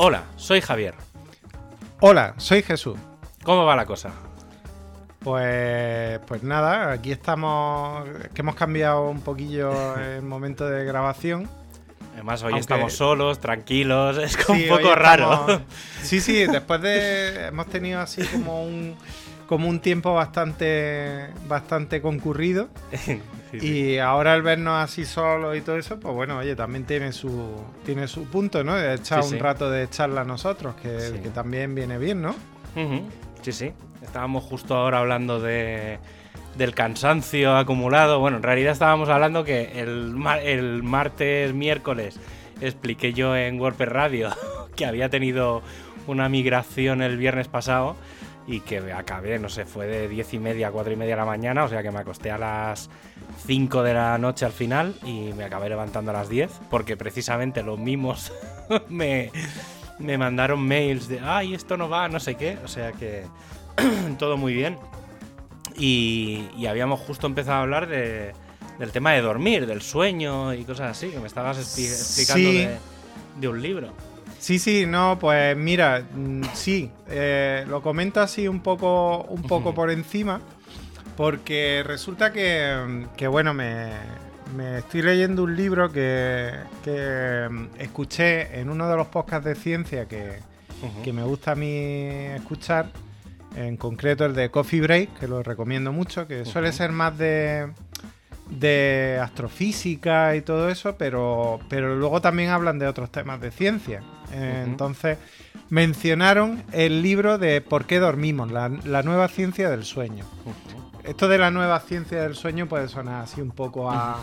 Hola, soy Javier. Hola, soy Jesús. ¿Cómo va la cosa? Pues, pues nada, aquí estamos, que hemos cambiado un poquillo el momento de grabación. Además, hoy Aunque- estamos solos, tranquilos, es como Sí, un poco raro. estamos- Sí, sí, después de hemos tenido así como un como un tiempo bastante bastante concurrido Sí, sí. y ahora el vernos así solos y todo eso, pues bueno, oye, también tiene su tiene su punto, ¿no? De echar Sí, un rato de charla nosotros, que, también viene bien, ¿no? Sí, sí. Estábamos justo ahora hablando de, del cansancio acumulado. Bueno, en realidad estábamos hablando que el, el martes, miércoles, expliqué yo en WordPress Radio que había tenido una migración el viernes pasado y que acabé, no sé, fue de 10 y media a 4 y media de la mañana, o sea que me acosté a las 5 de la noche al final y me acabé levantando a las 10 porque precisamente los mismos me, me mandaron mails de, ay, esto no va, no sé qué, o sea que todo muy bien. Y, y habíamos justo empezado a hablar de- del tema de dormir, del sueño y cosas así, que me estabas expli- explicando Sí. de, de un libro. Sí, sí, no, pues mira, mm, sí, eh, lo comento así un poco, un poco por encima, porque resulta que, que, bueno, me, me estoy leyendo un libro que, que, mm, escuché en uno de los podcasts de ciencia que, me gusta a mí escuchar, en concreto el de Coffee Break, que lo recomiendo mucho, que suele ser más de, de astrofísica y todo eso, pero, pero luego también hablan de otros temas de ciencia. Eh. Entonces mencionaron el libro de ¿Por qué dormimos? La, la nueva ciencia del sueño. Esto de la nueva ciencia del sueño puede sonar así un poco a,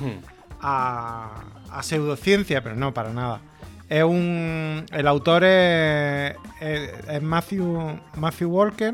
a, a pseudociencia, pero no, para nada. Es un. El autor es, es- es Matthew, Matthew Walker.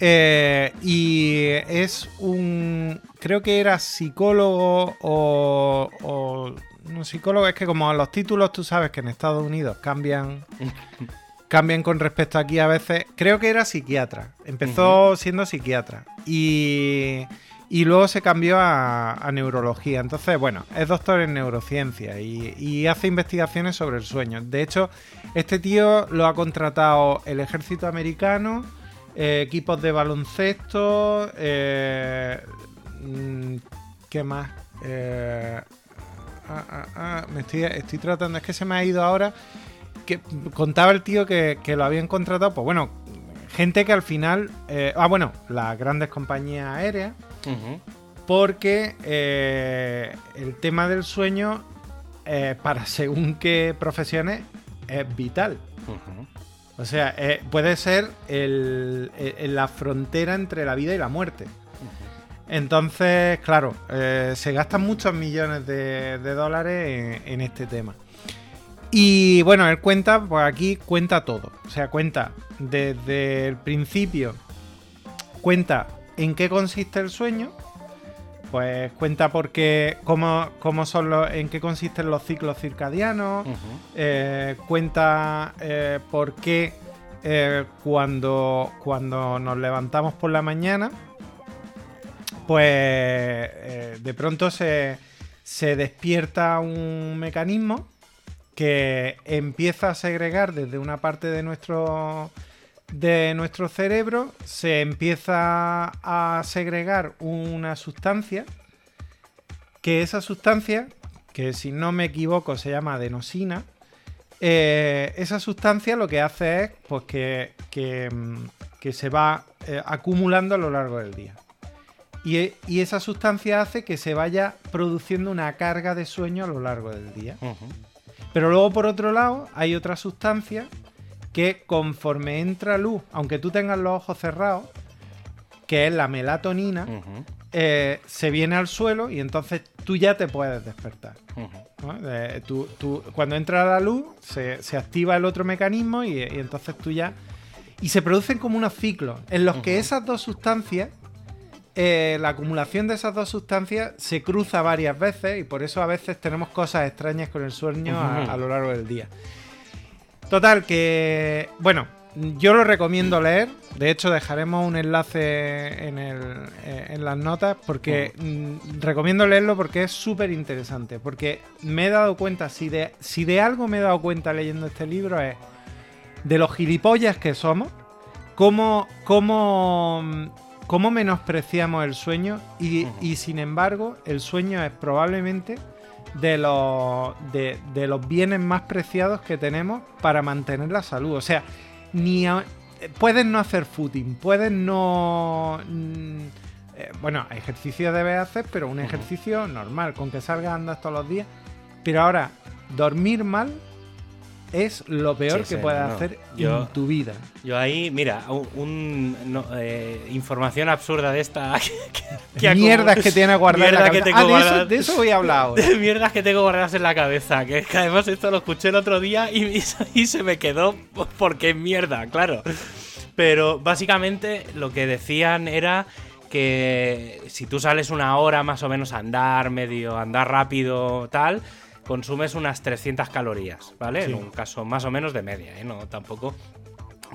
eh, y es un. Creo que era psicólogo o. o- no, psicólogo, es que como los títulos tú sabes que en Estados Unidos cambian. cambian con respecto aquí a veces. Creo que era psiquiatra. Empezó siendo psiquiatra. Y. Y luego se cambió a, a neurología. Entonces, bueno, es doctor en neurociencia y, y hace investigaciones sobre el sueño. De hecho, este tío lo ha contratado el ejército americano, eh, equipos de baloncesto, eh, mm, ¿qué más? Eh, ah, ah, ah, me estoy, estoy tratando, es que se me ha ido ahora. Que contaba el tío que, que lo habían contratado, pues bueno, gente que al final. eh, ah, bueno, las grandes compañías aéreas porque eh, el tema del sueño eh, para según qué profesiones es vital. O sea, puede ser el- el- la frontera entre la vida y la muerte. Entonces, claro, se gastan muchos millones de, de dólares en, en este tema. Y bueno, él cuenta, pues aquí cuenta todo. O sea, cuenta desde el principio, cuenta en qué consiste el sueño, pues cuenta por qué, cómo, cómo son los, en qué consisten los ciclos circadianos, eh, cuenta eh, por qué eh, cuando, cuando nos levantamos por la mañana, pues de pronto se, se despierta un mecanismo que empieza a segregar desde una parte de nuestro de nuestro cerebro se empieza a segregar una sustancia que esa sustancia que si no me equivoco se llama adenosina eh, esa sustancia lo que hace es pues que, que, mm, que se va eh, acumulando a lo largo del día y, y esa sustancia hace que se vaya produciendo una carga de sueño a lo largo del día. Pero luego, por otro lado, hay otra sustancia que conforme entra luz, aunque tú tengas los ojos cerrados, que es la melatonina, eh, se viene al suelo y entonces tú ya te puedes despertar. Eh, tú- tú- cuando entra la luz, se, se activa el otro mecanismo y, y entonces tú ya... Y se producen como unos ciclos en los que esas dos sustancias, eh, la acumulación de esas dos sustancias se cruza varias veces y por eso a veces tenemos cosas extrañas con el sueño a, lo largo del día. Total, que... Bueno, yo lo recomiendo leer. De hecho, dejaremos un enlace en, el, eh, en las notas porque mm, recomiendo leerlo porque es súper interesante. Porque me he dado cuenta, si de, si de algo me he dado cuenta leyendo este libro es de los gilipollas que somos, cómo, cómo, cómo menospreciamos el sueño y, y sin embargo el sueño es probablemente de los, de, de los bienes más preciados que tenemos para mantener la salud. O sea, ni puedes no hacer footing, puedes no... Mm, eh, bueno, ejercicio debes hacer, pero un ejercicio normal, con que salgas andas todos los días. Pero ahora, dormir mal es lo peor que puedes hacer en tu vida. Yo ahí, mira, un, eh, información absurda de esta. que, mierdas que tiene guardada que tengo ah, de, eso, voy a hablar ahora. De mierdas que tengo guardadas en la cabeza. Que, además esto lo escuché el otro día y, y se me quedó porque es mierda, claro. Pero básicamente lo que decían era que si tú sales una hora más o menos a andar, medio andar rápido, tal consumes unas 300 calorías, ¿vale? En un caso más o menos de media, ¿eh? No, tampoco.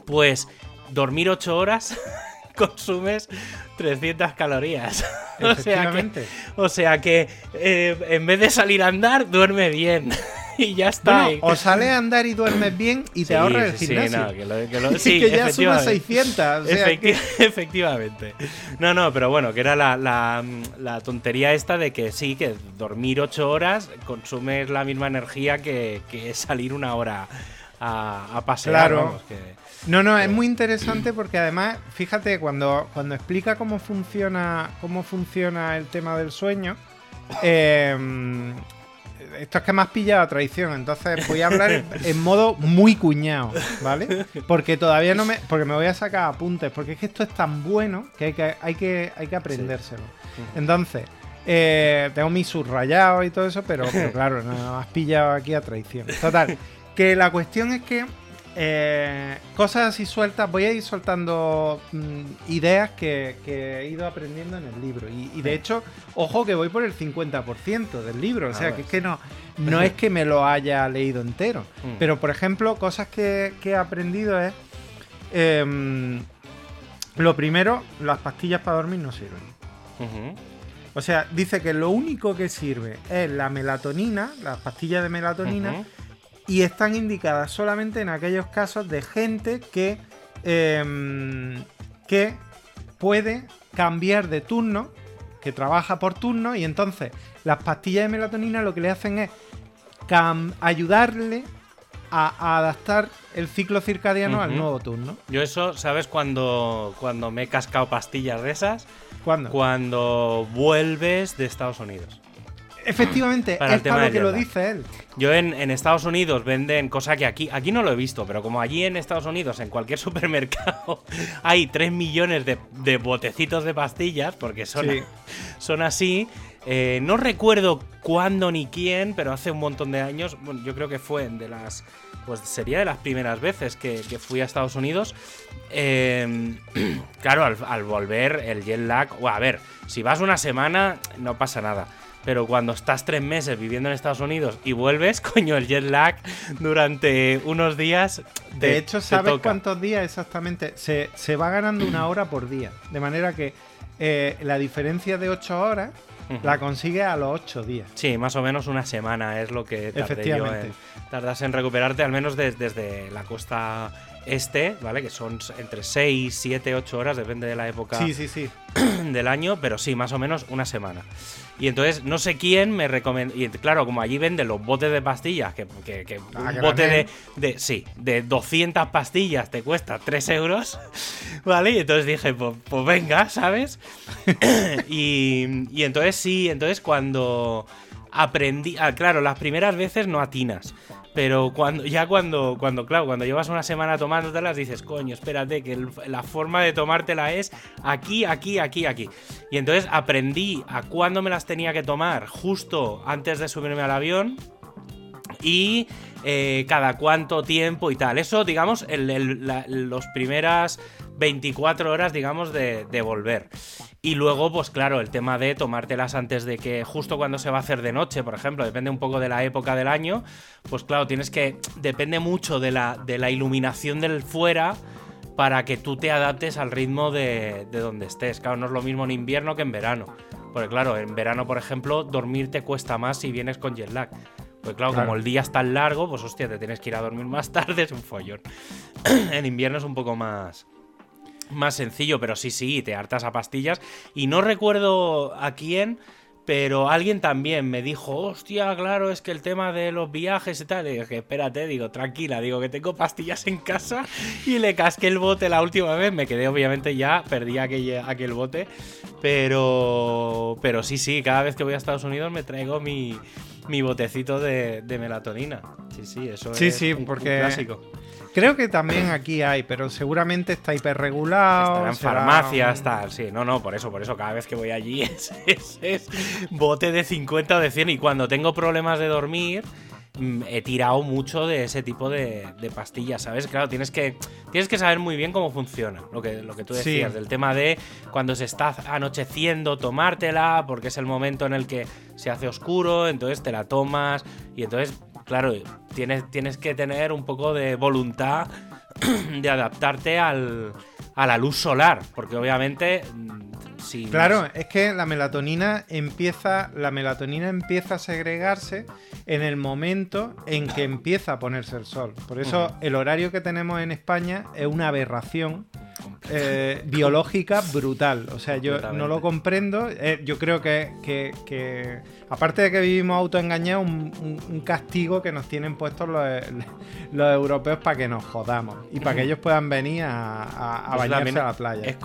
Pues dormir 8 horas consumes 300 calorías. o sea que, o sea que eh, en vez de salir a andar, duerme bien. y ya está. o sale a andar y duermes bien y te ahorras el gimnasio. Sí, que, ya suma 600. Efectivamente. No, no, pero bueno, que era la, tontería esta de que sí, que dormir 8 horas consumes la misma energía que, salir una hora a, pasear. Claro. no, no, es muy interesante porque además, fíjate, cuando, cuando explica cómo funciona, cómo funciona el tema del sueño, eh, esto es que me has pillado a traición, entonces voy a hablar en modo muy cuñado, ¿vale? Porque todavía no me. Porque me voy a sacar apuntes, porque es que esto es tan bueno que hay que, hay que, hay que aprendérselo. Entonces, eh, tengo mis subrayados y todo eso, pero, pero claro, no me has pillado aquí a traición. Total, que la cuestión es que eh, cosas así sueltas, voy a ir soltando mm, ideas que, he ido aprendiendo en el libro. Y, de hecho, ojo que voy por el 50% del libro. O sea, que es que no, no es que me lo haya leído entero. Mm. Pero, por ejemplo, cosas que, he aprendido es... Em, lo primero, las pastillas para dormir no sirven. O sea, dice que lo único que sirve es la melatonina, las pastillas de melatonina, y están indicadas solamente en aquellos casos de gente que, em, que puede cambiar de turno, que trabaja por turno y entonces las pastillas de melatonina lo que le hacen es ayudarle a, adaptar el ciclo circadiano al nuevo turno. Yo eso, ¿sabes cuando, cuando me he cascado pastillas de esas? ¿Cuándo? Cuando vuelves de Estados Unidos. Efectivamente, es para lo que lo dice él. Yo en, Estados Unidos venden cosa que aquí, aquí no lo he visto, pero como allí en Estados Unidos, en cualquier supermercado, hay 3 millones de, botecitos de pastillas, porque son, son así. Eh, no recuerdo cuándo ni quién, pero hace un montón de años, bueno, yo creo que fue de las. Pues sería de las primeras veces que, fui a Estados Unidos. Em, claro, al, al, volver el jet lag. O a ver, si vas una semana, no pasa nada pero cuando estás tres meses viviendo en Estados Unidos y vuelves, coño, el jet lag durante unos días. de hecho, ¿sabes cuántos días exactamente? Se, va ganando una hora por día. De manera que eh, la diferencia de ocho horas la consigue a los ocho días. Sí, más o menos una semana es lo que tardé yo en, tardas en recuperarte, al menos desde la costa este, ¿vale? Que son entre 6, 7, 8 horas, depende de la época sí, sí, sí. del año, pero sí, más o menos una semana. Y entonces no sé quién me recomienda. Y claro, como allí venden los botes de pastillas, que, ah, un bote de, de, Sí, de 200 pastillas te cuesta 3 euros, ¿vale? Y entonces dije, pues, pues venga, ¿sabes? y, y entonces sí, entonces cuando aprendí. Ah, claro, las primeras veces no atinas. Pero cuando, ya cuando, cuando, claro, cuando llevas una semana tomándotelas, dices, coño, espérate, que la forma de tomártela es aquí, aquí, aquí, aquí. Y entonces aprendí a cuándo me las tenía que tomar justo antes de subirme al avión y eh, cada cuánto tiempo y tal. Eso, digamos, los primeras 24 horas, digamos, de, de, volver. Y luego, pues claro, el tema de tomártelas antes de que, justo cuando se va a hacer de noche, por ejemplo, depende un poco de la época del año, pues claro, tienes que, depende mucho de la, de la iluminación del fuera para que tú te adaptes al ritmo de, de donde estés. Claro, no es lo mismo en invierno que en verano. Porque claro, en verano, por ejemplo, dormir te cuesta más si vienes con jet lag. Pues claro, Claro. como el día es tan largo, pues hostia, te tienes que ir a dormir más tarde, es un follón. en invierno es un poco más, más sencillo, pero sí, sí, te hartas a pastillas. Y no recuerdo a quién, pero alguien también me dijo, hostia, claro, es que el tema de los viajes y tal. Y dije, espérate, digo, tranquila, digo que tengo pastillas en casa y le casqué el bote la última vez. Me quedé, obviamente, ya, perdí aquel, aquel bote. Pero, pero sí, sí, cada vez que voy a Estados Unidos me traigo mi, mi botecito de, de melatonina. Sí, sí, eso Sí, es sí, un- un porque- clásico. Creo que también aquí hay, pero seguramente está hiperregulado. Estará en será farmacias, tal, sí. No, no, por eso, por eso, cada vez que voy allí es, es- es bote de 50 o de 100. Y cuando tengo problemas de dormir, mm, he tirado mucho de ese tipo de, de pastillas, ¿sabes? Claro, tienes que, tienes que saber muy bien cómo funciona. Lo que, lo que tú Sí. decías, del tema de cuando se está anocheciendo, tomártela, porque es el momento en el que se hace oscuro, entonces te la tomas. Y entonces, claro, tienes, tienes que tener un poco de voluntad de adaptarte al, a la luz solar, porque obviamente mm, si Claro, es que la melatonina empieza, la melatonina empieza a segregarse en el momento en que empieza a ponerse el sol. Por eso el horario que tenemos en España es una aberración eh, biológica brutal. O sea, yo no lo comprendo. Eh, yo creo que, que- que, aparte de que vivimos autoengañados, un, un- un castigo que nos tienen puestos los, los europeos para que nos jodamos y para que ellos puedan venir a, a- a Pues bañarse a la playa. Es,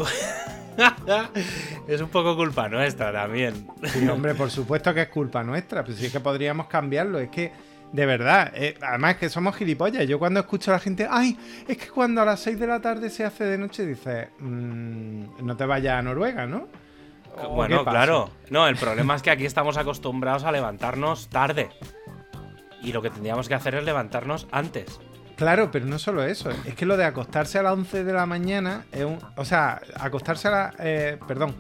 es un poco culpa nuestra también. Sí, hombre, por supuesto que es culpa nuestra, pero sí que podríamos cambiarlo. Es que, de verdad, eh, además es que somos gilipollas. Yo cuando escucho a la gente, ay, es que cuando a las 6 de la tarde se hace de noche, dices, "Mm, no te vayas a Noruega, ¿no? ¿O qué Bueno, claro. No, el problema es que aquí estamos acostumbrados a levantarnos tarde. Y lo que tendríamos que hacer es levantarnos antes. Claro, pero no solo eso. Es que lo de acostarse a las 11 de la mañana es un. O sea, acostarse a la. eh, perdón.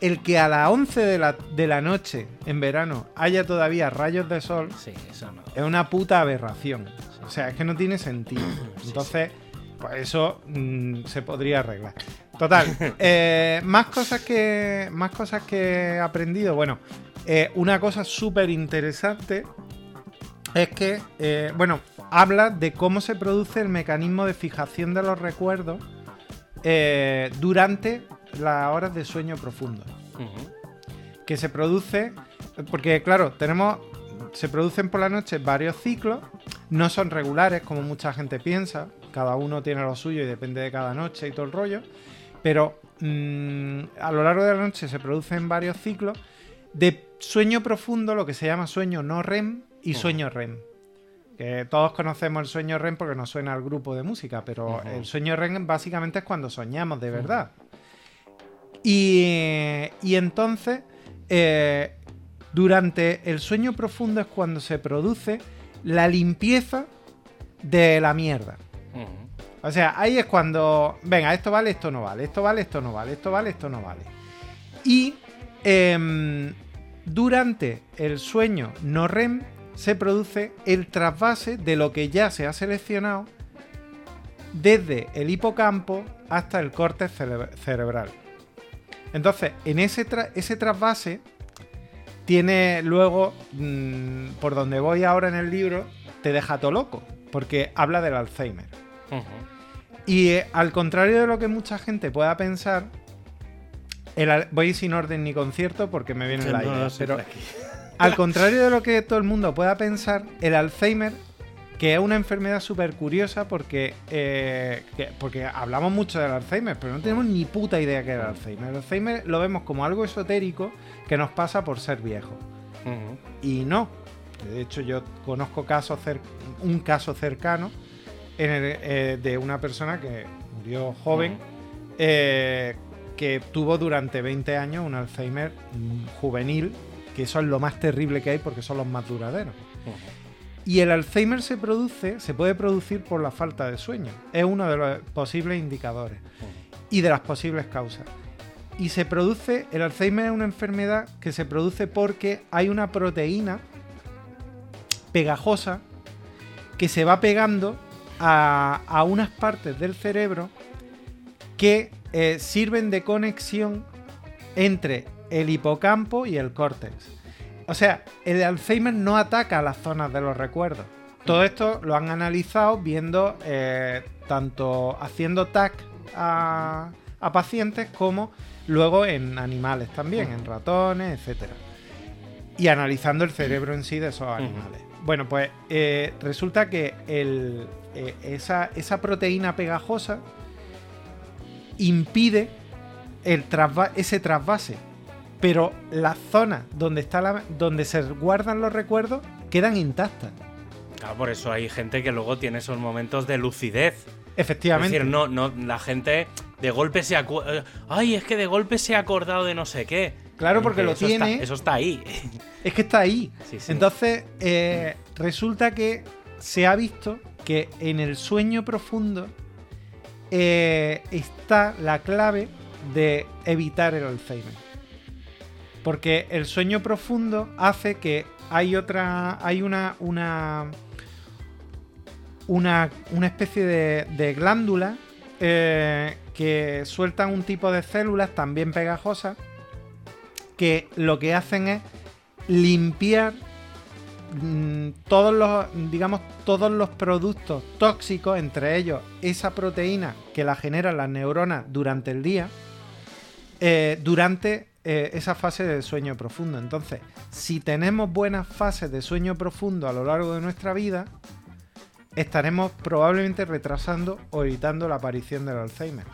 El que a las 11 de la, de la noche en verano haya todavía rayos de sol Sí, eso no. es una puta aberración. O sea, es que no tiene sentido. Entonces, pues eso mm, se podría arreglar. Total, eh, más cosas que más cosas que he aprendido. Bueno, eh, una cosa súper interesante es que, eh, bueno, habla de cómo se produce el mecanismo de fijación de los recuerdos durante las horas de sueño profundo. Que se produce, porque claro, tenemos, se producen por la noche varios ciclos, no son regulares como mucha gente piensa, cada uno tiene lo suyo y depende de cada noche y todo el rollo, pero mm, a lo largo de la noche se producen varios ciclos de sueño profundo, lo que se llama sueño no REM y sueño REM. Que todos conocemos el sueño REM porque nos suena al grupo de música, pero el sueño REM básicamente es cuando soñamos de verdad. Y, y entonces, eh, durante el sueño profundo es cuando se produce la limpieza de la mierda. O sea, ahí es cuando, venga, esto vale, esto no vale, esto vale, esto no vale, esto vale, esto no vale. Y em, durante el sueño no REM se produce el trasvase de lo que ya se ha seleccionado desde el hipocampo hasta el cere- cerebral. Entonces, en ese trasvase tiene luego, mm, por donde voy ahora en el libro, te deja todo loco, porque habla del Alzheimer. Y eh, al contrario de lo que mucha gente pueda pensar, el voy sin orden ni concierto porque me viene la No, pero tranqui. al contrario de lo que todo el mundo pueda pensar, el Alzheimer, que es una enfermedad súper curiosa porque, eh, que- porque hablamos mucho del Alzheimer, pero no tenemos ni puta idea que es el Alzheimer. El Alzheimer lo vemos como algo esotérico que nos pasa por ser viejos. Ujú. Y no. De hecho, yo conozco casos un caso cercano en el- eh, de una persona que murió joven, Ujú. eh, que tuvo durante 20 años un Alzheimer mm, juvenil, que eso es lo más terrible que hay porque son los más duraderos. Y el Alzheimer se produce, se puede producir por la falta de sueño. Es uno de los posibles indicadores. y de las posibles causas. Y se produce, el Alzheimer es una enfermedad que se produce porque hay una proteína pegajosa que se va pegando a, unas partes del cerebro que eh, sirven de conexión entre el hipocampo y el córtex. O sea, el Alzheimer no ataca a las zonas de los recuerdos. Todo esto lo han analizado viendo eh, tanto haciendo TAC a, pacientes como luego en animales también, en ratones, etc. Y analizando el cerebro en sí de esos animales. Bueno, pues eh, resulta que eh, esa, proteína pegajosa impide el ese trasvase. Pero las zonas donde, está la, donde se guardan los recuerdos quedan intactas. Claro, por eso hay gente que luego tiene esos momentos de lucidez. Efectivamente. Es decir, no, no, la gente de golpe se acuerda. Ay, es que de golpe se ha acordado de no sé qué. Claro, porque lo tiene. eso está ahí. Es que está ahí. Entonces, eh, resulta que se ha visto que en el sueño profundo eh, está la clave de evitar el Alzheimer. Porque el sueño profundo hace que hay otra. hay una. una. una, especie de, glándula eh, que sueltan un tipo de células también pegajosas que lo que hacen es limpiar mm, todos los, digamos, todos los productos tóxicos, entre ellos esa proteína que la generan las neuronas durante el día, eh, durante eh, esa fase de sueño profundo. Entonces, si tenemos buenas fases de sueño profundo a lo largo de nuestra vida, estaremos probablemente retrasando o evitando la aparición del Alzheimer.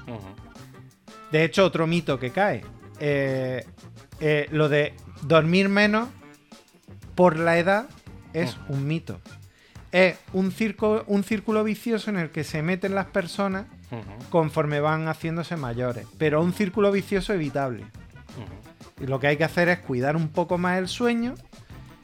De hecho, otro mito que cae. Eh, eh, lo de dormir menos por la edad es mm. un mito. Es un, circo, un círculo vicioso en el que se meten las personas conforme van haciéndose mayores, pero un círculo vicioso evitable. Y lo que hay que hacer es cuidar un poco más el sueño,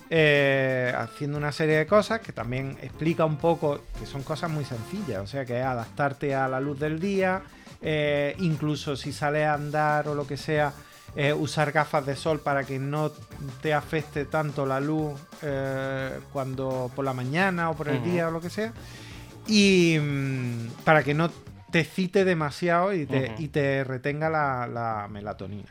eh, haciendo una serie de cosas que también explica un poco, que son cosas muy sencillas, o sea, que es adaptarte a la luz del día, eh, incluso si sales a andar o lo que sea, eh, usar gafas de sol para que no te afecte tanto la luz eh, cuando por la mañana o por el día o lo que sea. Y mm, para que no te cite demasiado y te, retenga la, melatonina.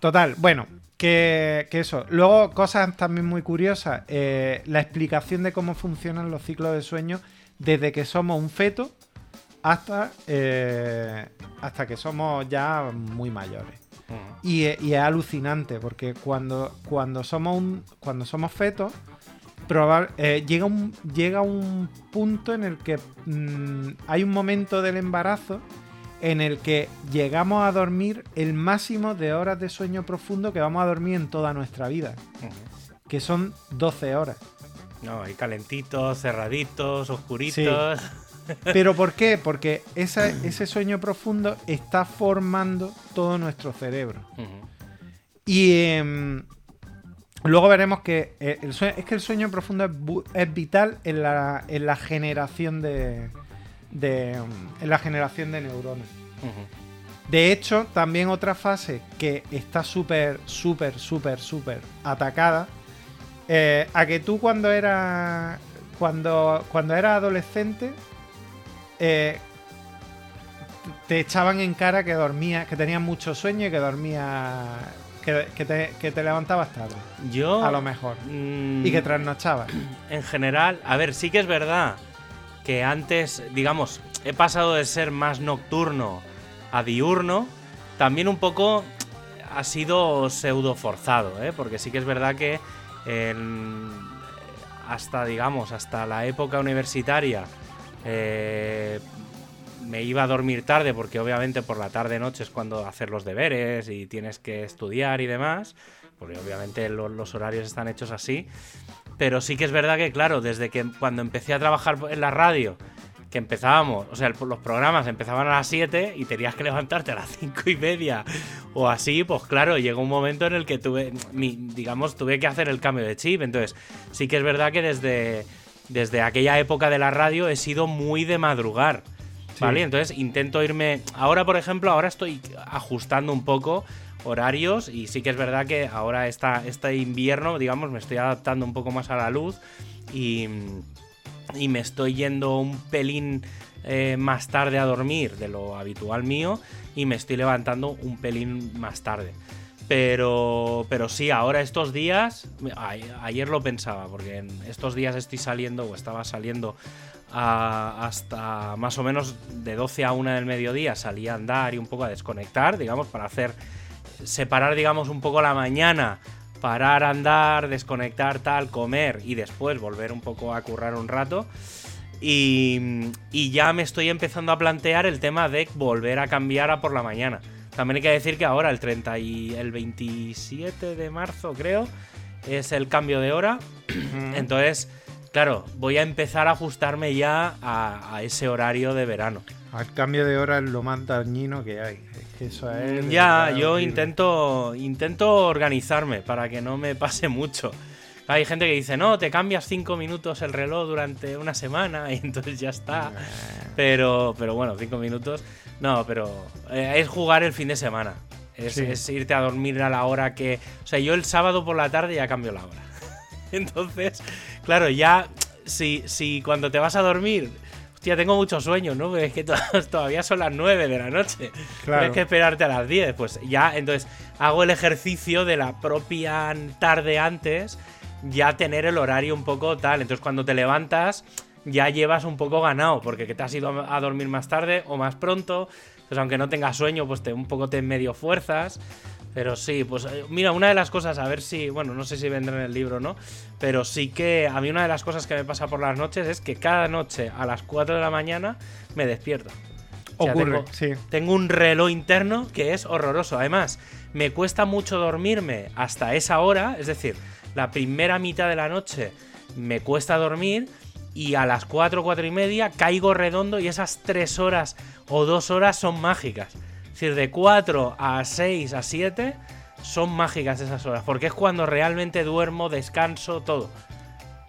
Total, bueno, que, eso. Luego, cosas también muy curiosas. Eh, la explicación de cómo funcionan los ciclos de sueño desde que somos un feto hasta, hasta que somos ya muy mayores. Y, es alucinante, porque cuando, cuando, somos, un, cuando somos fetos, eh, llega, un, llega un punto en el que mm, hay un momento del embarazo en el que llegamos a dormir el máximo de horas de sueño profundo que vamos a dormir en toda nuestra vida, que son 12 horas. No, hay calentitos, cerraditos, oscuritos. ¿Pero por qué? Porque ese sueño profundo está formando todo nuestro cerebro. Y em, luego veremos que eh, es que el sueño profundo es, vital en la, generación de, em, en la generación de neuronas. De hecho, también otra fase que está súper, súper, súper, súper atacada. Eh, a que tú cuando eras cuando, cuando eras adolescente eh, te echaban en cara que dormía, que tenías mucho sueño y que dormía. Que, te, levantabas tarde. Yo. A lo mejor. y que mm, trasnochabas. En general, a ver, sí que es verdad que antes, digamos, he pasado de ser más nocturno a diurno. También un poco ha sido pseudo forzado, ¿eh? porque sí que es verdad que hasta, digamos, hasta la época universitaria eh, me iba a dormir tarde porque obviamente por la tarde noche es cuando hacer los deberes y tienes que estudiar y demás, porque obviamente los horarios están hechos así. Pero sí que es verdad que, claro, desde que cuando empecé a trabajar en la radio, que empezábamos, o sea, los programas empezaban a las 7 y tenías que levantarte a las 5 y media o así, pues claro, llegó un momento en el que tuve, digamos, tuve que hacer el cambio de chip. Entonces, sí que es verdad que desde desde aquella época de la radio he sido muy de madrugar. ¿vale? Entonces intento irme... Ahora, por ejemplo, ahora estoy ajustando un poco horarios y sí que es verdad que ahora está este invierno, digamos, me estoy adaptando un poco más a la luz y, y me estoy yendo un pelín eh, más tarde a dormir de lo habitual mío y me estoy levantando un pelín más tarde. Pero, pero sí, ahora estos días, ayer lo pensaba, porque en estos días estoy saliendo o estaba saliendo hasta más o menos de 12 a 1 del mediodía, salí a andar y un poco a desconectar, digamos, para hacer, separar, digamos, un poco la mañana, parar, andar, desconectar, tal, comer y después volver un poco a currar un rato. Y ya me estoy empezando a plantear el tema de volver a cambiar a por la mañana. También hay que decir que ahora, el 30 y el 27 de marzo, creo, es el cambio de hora. Entonces, claro, voy a empezar a ajustarme ya a, ese horario de verano. El cambio de hora es lo más dañino que hay. eso es ya, yo intento, intento organizarme para que no me pase mucho. Hay gente que dice, no, te cambias cinco minutos el reloj durante una semana y entonces ya está. Pero, pero bueno, cinco minutos. No, pero eh, es jugar el fin de semana. Es, irte a dormir a la hora que. O sea, yo el sábado por la tarde ya cambio la hora. Entonces, claro, ya. Si, si cuando te vas a dormir. Hostia, tengo mucho sueño, ¿no? es que todavía son las 9 de la noche. Claro. Tienes que esperarte a las 10. Pues ya, entonces, hago el ejercicio de la propia tarde antes. Ya tener el horario un poco tal. Entonces, cuando te levantas ya llevas un poco ganado, porque que te has ido a dormir más tarde o más pronto, pues aunque no tengas sueño, pues te, un poco te medio fuerzas. Pero sí, pues eh, mira, una de las cosas, a ver si, bueno, no sé si vendrá en el libro, ¿no? Pero sí que a mí una de las cosas que me pasa por las noches es que cada noche a las 4 de la mañana me despierto. Ocurre, tengo, sí. Tengo un reloj interno que es horroroso. Además, me cuesta mucho dormirme hasta esa hora, es decir, la primera mitad de la noche me cuesta dormir y a las 4, 4 y media caigo redondo y esas 3 horas o 2 horas son mágicas. Es decir, de 4 a 6 a 7 son mágicas esas horas, porque es cuando realmente duermo, descanso, todo.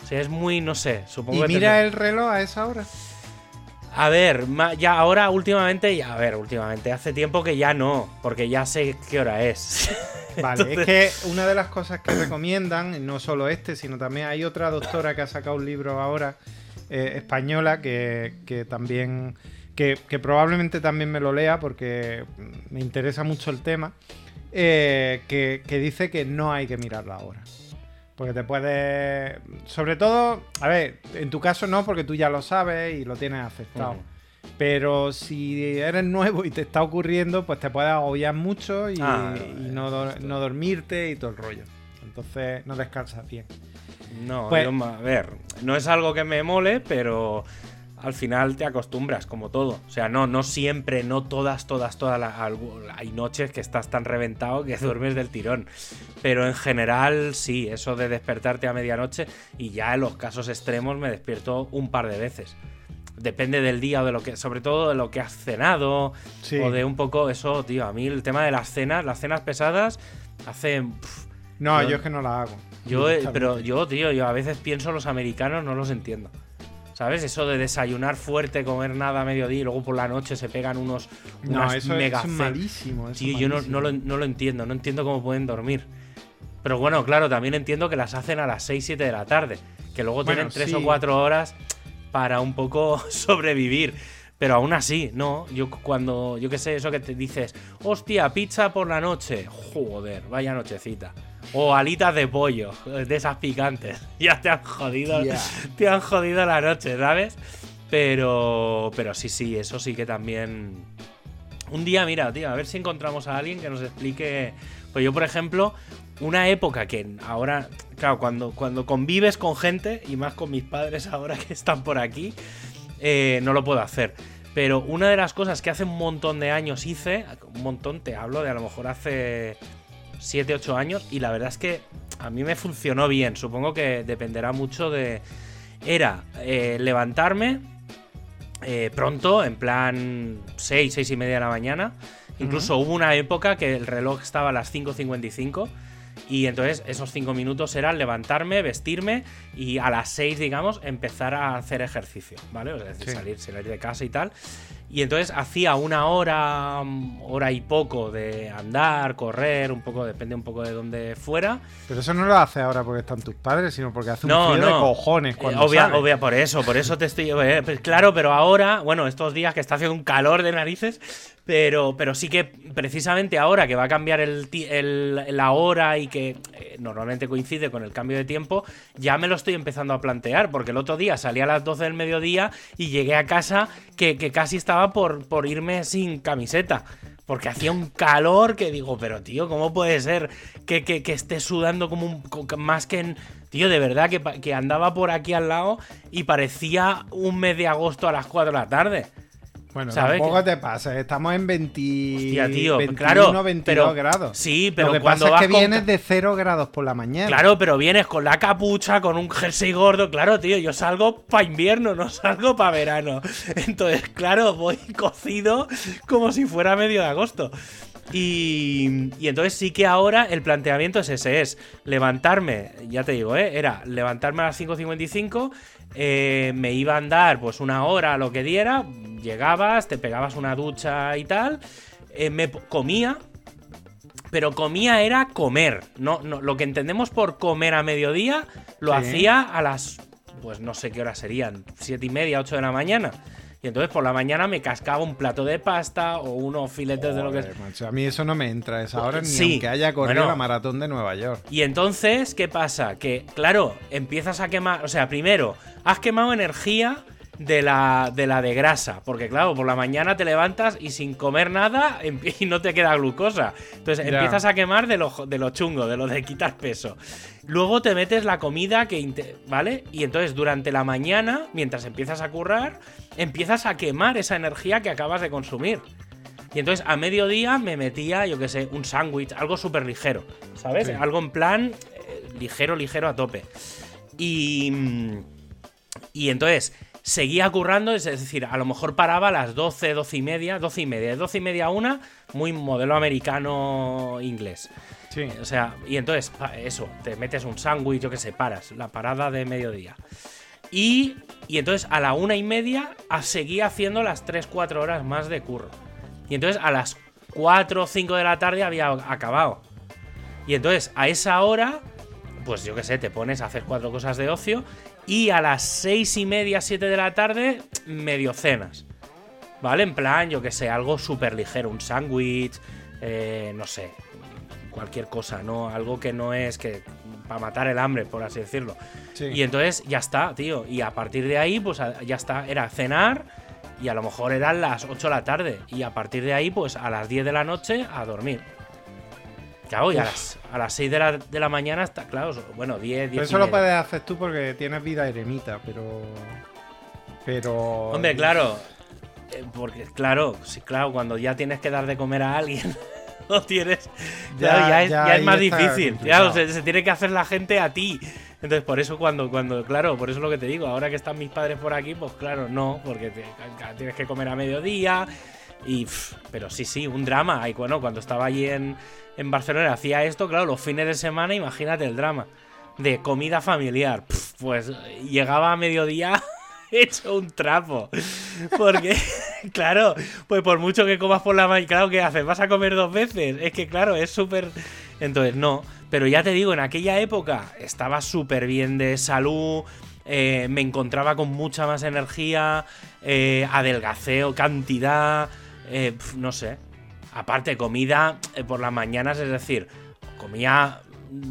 O sea, es muy, no sé, supongo ¿Y mira el reloj a esa hora? A ver, ya ahora últimamente, ya, a ver, últimamente, hace tiempo que ya no, porque ya sé qué hora es. Vale, es que una de las cosas que recomiendan, no solo este, sino también hay otra doctora que ha sacado un libro ahora, eh, española, que, también, que, probablemente también me lo lea porque me interesa mucho el tema, eh, que, dice que no hay que mirar la hora. Porque te puede. Sobre todo, a ver, en tu caso no, porque tú ya lo sabes y lo tienes aceptado. Pero si eres nuevo y te está ocurriendo, pues te puede agobiar mucho y, ah, no, dormirte y todo el rollo. Entonces no descansas bien. No, pues a ver, no es algo que me mole, pero al final te acostumbras, como todo. O sea, no, no siempre, no todas, todas, todas. hay noches que estás tan reventado que duermes del tirón. Pero en general, sí, eso de despertarte a medianoche y ya en los casos extremos me despierto un par de veces depende del día o de lo que, sobre todo de lo que has cenado o de un poco eso, tío. A mí el tema de las cenas, las cenas pesadas, hacen. no, yo, es que no la hago. Yo, eh, pero yo, tío, yo a veces pienso los americanos no los entiendo. ¿Sabes? Eso de desayunar fuerte, comer nada a mediodía y luego por la noche se pegan unos no, eso es malísimo. Tío, yo no, no, lo, no, lo, entiendo, no entiendo cómo pueden dormir. Pero bueno, claro, también entiendo que las hacen a las 6, 7 de la tarde. Que luego tienen 3 o 4 horas para un poco sobrevivir. Pero aún así, no. Yo cuando, yo qué sé, eso que te dices, hostia, pizza por la noche. Joder, vaya nochecita. O alitas de pollo, de esas picantes. Ya te han jodido, te han jodido la noche, ¿sabes? Pero, pero sí, sí, eso sí que también. Un día, mira, tío, a ver si encontramos a alguien que nos explique. Pues yo, por ejemplo, una época que ahora, claro, cuando, cuando convives con gente, y más con mis padres ahora que están por aquí, eh, no lo puedo hacer. Pero una de las cosas que hace un montón de años hice, un montón te hablo de a lo mejor hace 7, 8 años, y la verdad es que a mí me funcionó bien. Supongo que dependerá mucho de... Era eh, levantarme eh, pronto, en plan 6, 6 y media de la mañana. Incluso hubo una época que el reloj estaba a las 5.55 Y entonces esos cinco minutos eran levantarme, vestirme y a las seis, digamos, empezar a hacer ejercicio, ¿vale? O sea, es decir, Sí. salir, salir de casa y tal. Y entonces hacía una hora, hora y poco de andar, correr, un poco, depende un poco de dónde fuera. Pero eso no lo hace ahora porque están tus padres, sino porque hace un No, frío de cojones Eh, cuando obvia, obvia, por eso, por eso te estoy. eh, pues claro, pero ahora, bueno, estos días que está haciendo un calor de narices, pero, pero sí que precisamente ahora que va a cambiar el, el- la hora y que eh, normalmente coincide con el cambio de tiempo, ya me lo estoy empezando a plantear, porque el otro día salí a las 12 del mediodía y llegué a casa que, casi estaba por, por irme sin camiseta. Porque hacía un calor que digo, pero tío, ¿cómo puede ser que, que, esté sudando como un. más que en. Tío, de verdad, que, que andaba por aquí al lado y parecía un mes de agosto a las 4 de la tarde. Bueno, ¿sabes tampoco te pasa, estamos en 20, Hostia, tío, 21, claro, 22 pero- grados. sí, pero Lo que cuando pasa es que vas con vienes de 0 grados por la mañana. Claro, pero vienes con la capucha, con un jersey gordo. Claro, tío, yo salgo para invierno, no salgo para verano. Entonces, claro, voy cocido como si fuera medio de agosto. Y, y entonces sí que ahora el planteamiento es ese, es levantarme, ya te digo, ¿eh? era levantarme a las 5.55, eh, me iba a andar pues una hora, lo que diera, llegabas, te pegabas una ducha y tal, eh, me comía, pero comía era comer. No, no, lo que entendemos por comer a mediodía lo Sí. hacía a las, pues no sé qué horas serían, siete y media, 8 de la mañana. Y entonces por la mañana me cascaba un plato de pasta o unos filetes de lo que Joder, macho, a mí eso no me entra a esa hora ni Sí, aunque haya corrido bueno. la maratón de Nueva York. Y entonces, ¿qué pasa? Que, claro, empiezas a quemar. O sea, primero, has quemado energía de la, de la de grasa. Porque, claro, por la mañana te levantas y sin comer nada y no te queda glucosa. Entonces empiezas a quemar de lo, de lo chungo, de lo de quitar peso. Luego te metes la comida que. ¿Vale? Y entonces durante la mañana, mientras empiezas a currar, empiezas a quemar esa energía que acabas de consumir. Y entonces a mediodía me metía, yo qué sé, un sándwich, algo súper ligero, ¿sabes? Sí. Algo en plan eh, ligero, ligero a tope. Y, y entonces seguía currando, es decir, a lo mejor paraba a las 12, 12 y media, 12 y media, de 12 y media a una, muy modelo americano inglés. Sí. O sea, y entonces, eso, te metes un sándwich, yo que sé, paras, la parada de mediodía. Y, y entonces a la una y media a- seguía haciendo las 3-4 horas más de curro. Y entonces a las 4 o 5 de la tarde había acabado. Y entonces a esa hora, pues yo que sé, te pones a hacer cuatro cosas de ocio. Y a las 6 y media, 7 de la tarde, medio cenas. ¿Vale? En plan, yo que sé, algo súper ligero, un sándwich, eh, no sé, cualquier cosa, ¿no? Algo que no es que. para matar el hambre, por así decirlo. Sí. Y entonces ya está, tío. Y a partir de ahí, pues ya está. Era cenar y a lo mejor eran las 8 de la tarde. Y a partir de ahí, pues a las 10 de la noche a dormir. Claro, y a las, a las 6 de la, de la mañana está, claro, bueno, 10, 10. Pero eso lo puedes hacer tú porque tienes vida eremita, pero. Pero. Hombre, claro. eh, Porque, claro, sí, claro, cuando ya tienes que dar de comer a alguien, no tienes. Ya- claro, ya, es, ya ya es más difícil. Claro, se, se tiene que hacer la gente a ti. Entonces, por eso cuando, cuando, claro, por eso lo que te digo, ahora que están mis padres por aquí, pues claro, no, porque te- tienes que comer a mediodía. Y, pero sí, sí, un drama. Y bueno, cuando estaba allí en, en Barcelona hacía esto, claro, los fines de semana, imagínate el drama. De comida familiar. Pues llegaba a mediodía hecho un trapo. Porque, claro, pues por mucho que comas por la mañana, claro, ¿qué haces? ¿Vas a comer dos veces? Es que, claro, es súper... Entonces, no. Pero ya te digo, en aquella época estaba súper bien de salud, eh, me encontraba con mucha más energía, eh, adelgaceo, cantidad, eh, pf, no sé. Aparte, comida eh, por las mañanas, es decir, comía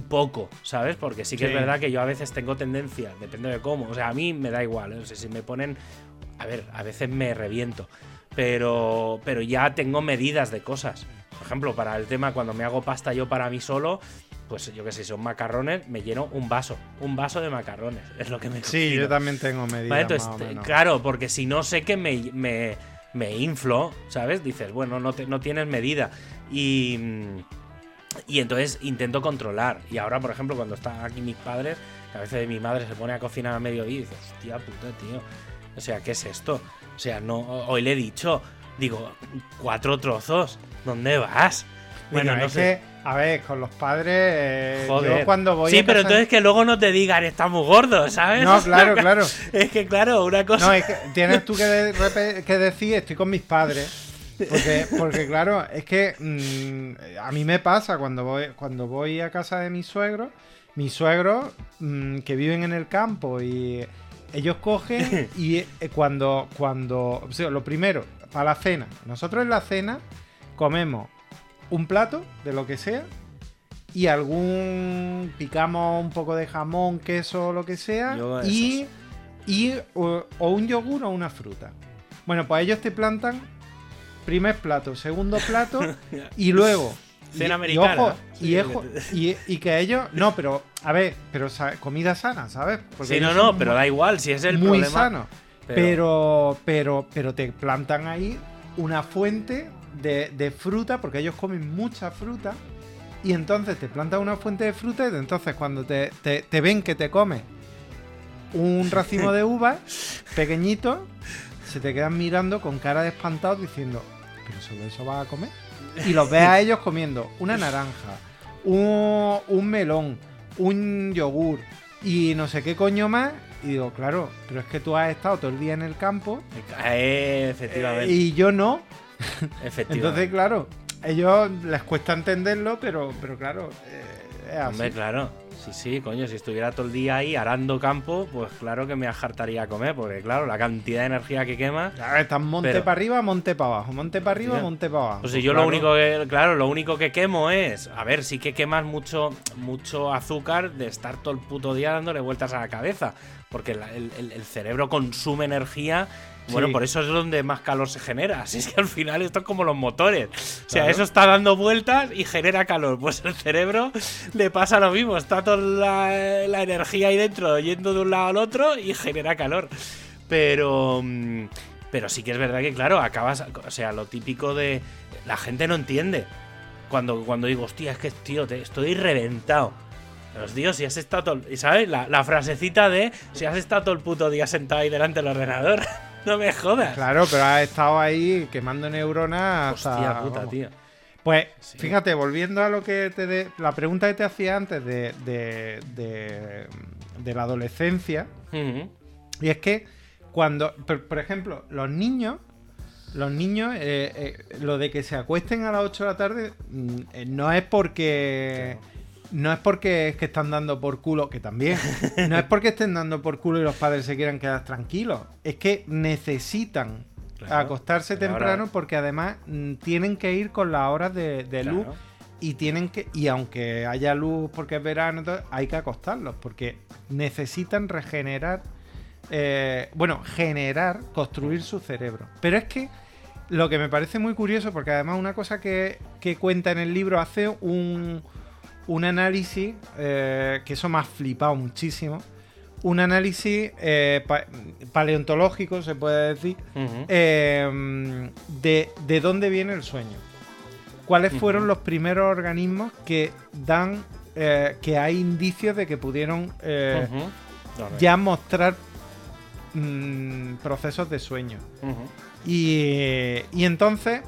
poco, ¿sabes? Porque sí que Sí. es verdad que yo a veces tengo tendencia, depende de cómo. O sea, a mí me da igual, ¿eh? O sea, si me ponen. A ver, a veces me reviento. Pero, pero ya tengo medidas de cosas. Por ejemplo, para el tema cuando me hago pasta yo para mí solo, pues yo que sé, son macarrones, me lleno un vaso. Un vaso de macarrones. Es lo que me Sí, cocino. yo también tengo medidas. Vale, claro, porque si no sé que me, me, me inflo, ¿sabes? Dices, bueno, no, te- no tienes medida. Y, mm, y entonces intento controlar. Y ahora, por ejemplo, cuando están aquí mis padres, a veces mi madre se pone a cocinar a mediodía y dices, hostia puta, tío. O sea, ¿qué es esto? O sea, no, hoy le he dicho, digo, cuatro trozos, ¿dónde vas? Bueno, Bueno, no es sé. que, a ver, con los padres, eh, Joder. yo cuando voy sí, a pero casa- entonces que luego no te digan, está muy gordo, ¿sabes? No, claro, claro. Es que, claro, una cosa. No, es que tienes tú que, de- repe- que decir, estoy con mis padres. Porque, porque claro, es que mm, a mí me pasa cuando voy, cuando voy a casa de mis suegros, mis suegros mm, que viven en el campo y ellos cogen y eh, cuando, cuando, o sea, lo primero, para la cena, nosotros en la cena comemos un plato de lo que sea y algún, picamos un poco de jamón, queso, lo que sea y, y o, o un yogur o una fruta. Bueno, pues ellos te plantan primer plato, segundo plato y luego Cena y- americana, Y, y, Sí, ojo, y, y que ellos. No, pero. A ver, pero comida sana, ¿sabes? sí, no, no, pero da igual, si es el muy problema. sano. Pero, pero, pero te plantan ahí una fuente de, de fruta, porque ellos comen mucha fruta. Y entonces te plantan una fuente de fruta, y entonces cuando te, te- te ven que te comes un racimo de uvas pequeñito, se te quedan mirando con cara de espantado diciendo, ¿pero solo eso vas a comer? Y los ves a ellos comiendo una naranja, un, un melón, un yogur y no sé qué coño más. Y digo, claro, pero es que tú has estado todo el día en el campo Eh, eh, y yo no. efectivamente. Entonces, claro, ellos les cuesta entenderlo, pero, pero claro, eh, es así. Hombre, claro. Sí, sí, coño, si estuviera todo el día ahí arando campo, pues claro que me ajartaría a comer, porque claro, la cantidad de energía que quema. A ver, están monte Pero- para arriba, monte para abajo, monte para arriba, monte para abajo. Pues si yo lo claro. único que, claro, lo único que quemo es, a ver, sí que quemas mucho, mucho azúcar de estar todo el puto día dándole vueltas a la cabeza, porque la- el, el- el cerebro consume energía. Bueno, Sí. por eso es donde más calor se genera. Así es que al final esto es como los motores. O sea, Claro. eso está dando vueltas y genera calor. Pues el cerebro le pasa lo mismo. Está toda la, la energía ahí dentro yendo de un lado al otro y genera calor. Pero. mm, Pero sí que es verdad que, claro, acabas. O sea, lo típico de. La gente no entiende. Cuando, cuando digo, hostia, es que, tío, te, estoy reventado. Pero, tío, si has estado ¿Sabes? La, la frasecita de. Si has estado todo el puto día sentado ahí delante del ordenador. no me jodas. Claro, pero has estado ahí quemando neuronas hasta. Hostia puta, vamos. tío. Pues Sí. fíjate, volviendo a lo que te de- la pregunta que te hacía antes de, de, de- de la adolescencia, y es que cuando, por, por ejemplo, los niños, los niños, eh, eh, lo de que se acuesten a las 8 de la tarde, mm, eh, no es porque... No es porque es que están dando por culo, que también. No es porque estén dando por culo y los padres se quieran quedar tranquilos. Es que necesitan Claro, acostarse temprano porque además mm, tienen que ir con las horas de, de luz y tienen que y aunque haya luz porque es verano hay que acostarlos porque necesitan regenerar eh, bueno generar construir su cerebro pero es que lo que me parece muy curioso porque además una cosa que, que cuenta en el libro hace un, un análisis eh, que eso me ha flipado muchísimo un análisis eh, pa- paleontológico se puede decir eh, de, de dónde viene el sueño. ¿Cuáles fueron los primeros organismos que dan, eh, que hay indicios de que pudieron ya mostrar mm, procesos de sueño? Y, y entonces,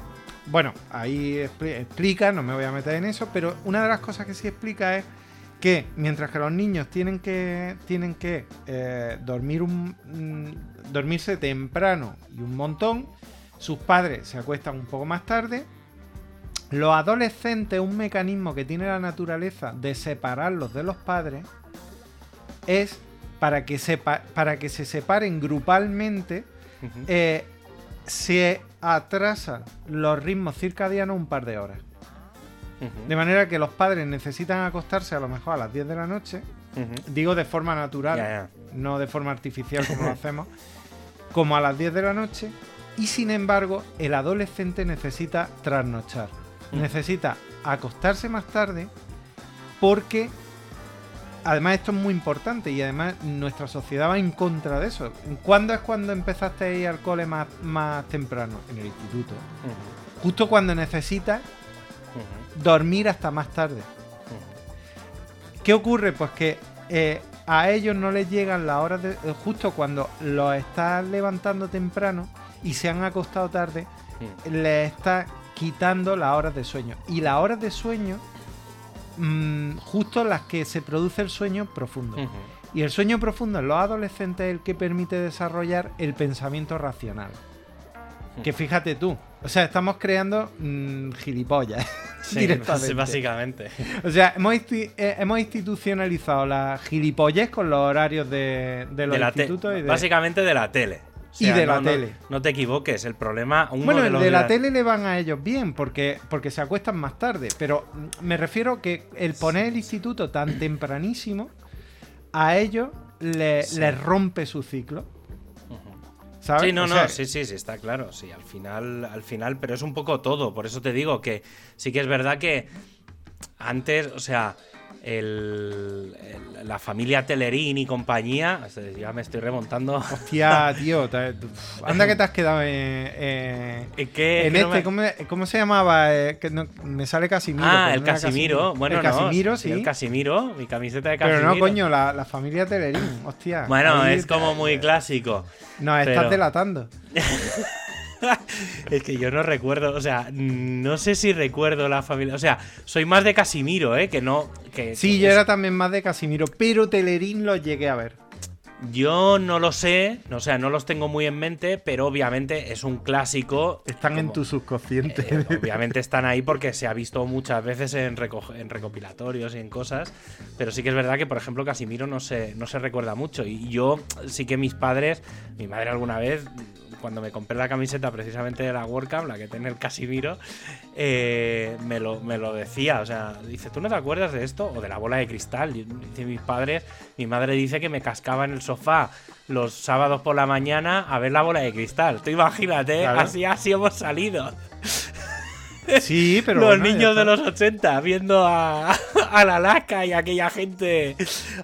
bueno, ahí expli- explica, no me voy a meter en eso, pero una de las cosas que sí explica es que mientras que los niños tienen que, tienen que eh, dormir un, mm, dormirse temprano y un montón, sus padres se acuestan un poco más tarde. Los adolescentes, un mecanismo que tiene la naturaleza de separarlos de los padres, es para que, sepa- para que se separen grupalmente eh, se atrasan los ritmos circadianos un par de horas. De manera que los padres necesitan acostarse a lo mejor a las 10 de la noche, digo de forma natural, no de forma artificial como lo hacemos, como a las 10 de la noche, y sin embargo el adolescente necesita trasnochar, necesita acostarse más tarde porque además esto es muy importante y además nuestra sociedad va en contra de eso. ¿Cuándo es cuando empezaste a ir al cole más, más temprano? En el instituto. Justo cuando necesitas dormir hasta más tarde. ¿Qué ocurre? Pues que eh, a ellos no les llegan las horas de. eh, Justo cuando los estás levantando temprano y se han acostado tarde, les está quitando las horas de sueño. Y las horas de sueño, mm, justo las que se produce el sueño profundo. Y el sueño profundo en los adolescentes es el que permite desarrollar el pensamiento racional. Que fíjate tú, o sea, estamos creando mm, gilipollas Sí, directamente. básicamente. O sea, hemos, insti- eh, hemos institucionalizado la gilipollez con los horarios de, de los De institutos y de... Básicamente de la tele. Y de la no- tele. No, te equivoques, el problema. Uno Bueno, de el los de la tele le van a ellos bien, porque, porque se acuestan más tarde. Pero me refiero que el poner el instituto tan tempranísimo, a ellos le- Sí. les rompe su ciclo. ¿Sabes? Sí, no, O no, sí, sí, sí, está claro. Sí, al final, al final, pero es un poco todo. Por eso te digo que sí que es verdad que antes, o sea, el- el- la familia Telerín y compañía, o sea, ya me estoy remontando. Hostia, tío. te- uf, anda que te has quedado en, eh, ¿En qué- en no este. me- ¿cómo, cómo se llamaba? Eh, que no- me sale Casimiro. Ah, el era Casimiro. Bueno, el no, Casimiro, sí. El Casimiro, mi camiseta de Casimiro. pero no, coño, la, la familia Telerín. Hostia. Bueno, es como muy clásico. Nos estás pero- delatando. Es que yo no recuerdo, o sea, no sé si recuerdo la familia. O sea, soy más de Casimiro, ¿eh? Que no. Que, Sí, que yo es- era también más de Casimiro, pero Telerín lo llegué a ver. Yo no lo sé, o sea, no los tengo muy en mente, pero obviamente es un clásico. Están en tu subconsciente. eh, obviamente están ahí porque se ha visto muchas veces en, reco- en recopilatorios y en cosas. Pero sí que es verdad que, por ejemplo, Casimiro no se, no se recuerda mucho. Y yo sí que mis padres, mi madre alguna vez, cuando me compré la camiseta precisamente de la WordCamp, la que tiene el Casimiro, eh, me, lo, me lo decía. O sea, dice, ¿tú no te acuerdas de esto? O de la bola de cristal. Dice mis padres, mi madre dice que me cascaba en el sofá los sábados por la mañana a ver la bola de cristal. Tú imagínate, Claro. así, así hemos salido. Sí, pero. los bueno, niños de los 80 viendo a, a la laca y a aquella gente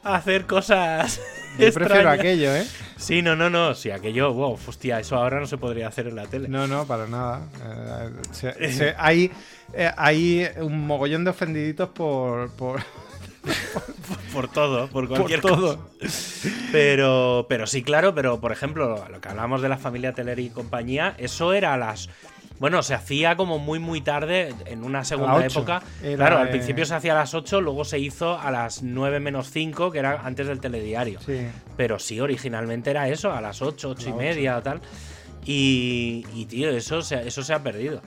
hacer cosas. Yo prefiero aquello, ¿eh? Sí, no, no, no. Sí, aquello, wow, hostia, eso ahora no se podría hacer en la tele. No, no, para nada. Eh, se- se- hay, eh, hay un mogollón de ofendiditos por. por Por todo, por por cualquier todo. cosa. Pero, pero sí, claro, pero por ejemplo, lo que hablamos de la familia Teler y compañía, eso era a las. Bueno, se hacía como muy, muy tarde en una segunda época. Era, claro, al principio se hacía a las 8, luego se hizo a las 9 menos 5, que era antes del telediario. Sí. Pero sí, originalmente era eso, a las 8, 8 y media o tal. Y, y, tío, eso se, eso se ha perdido.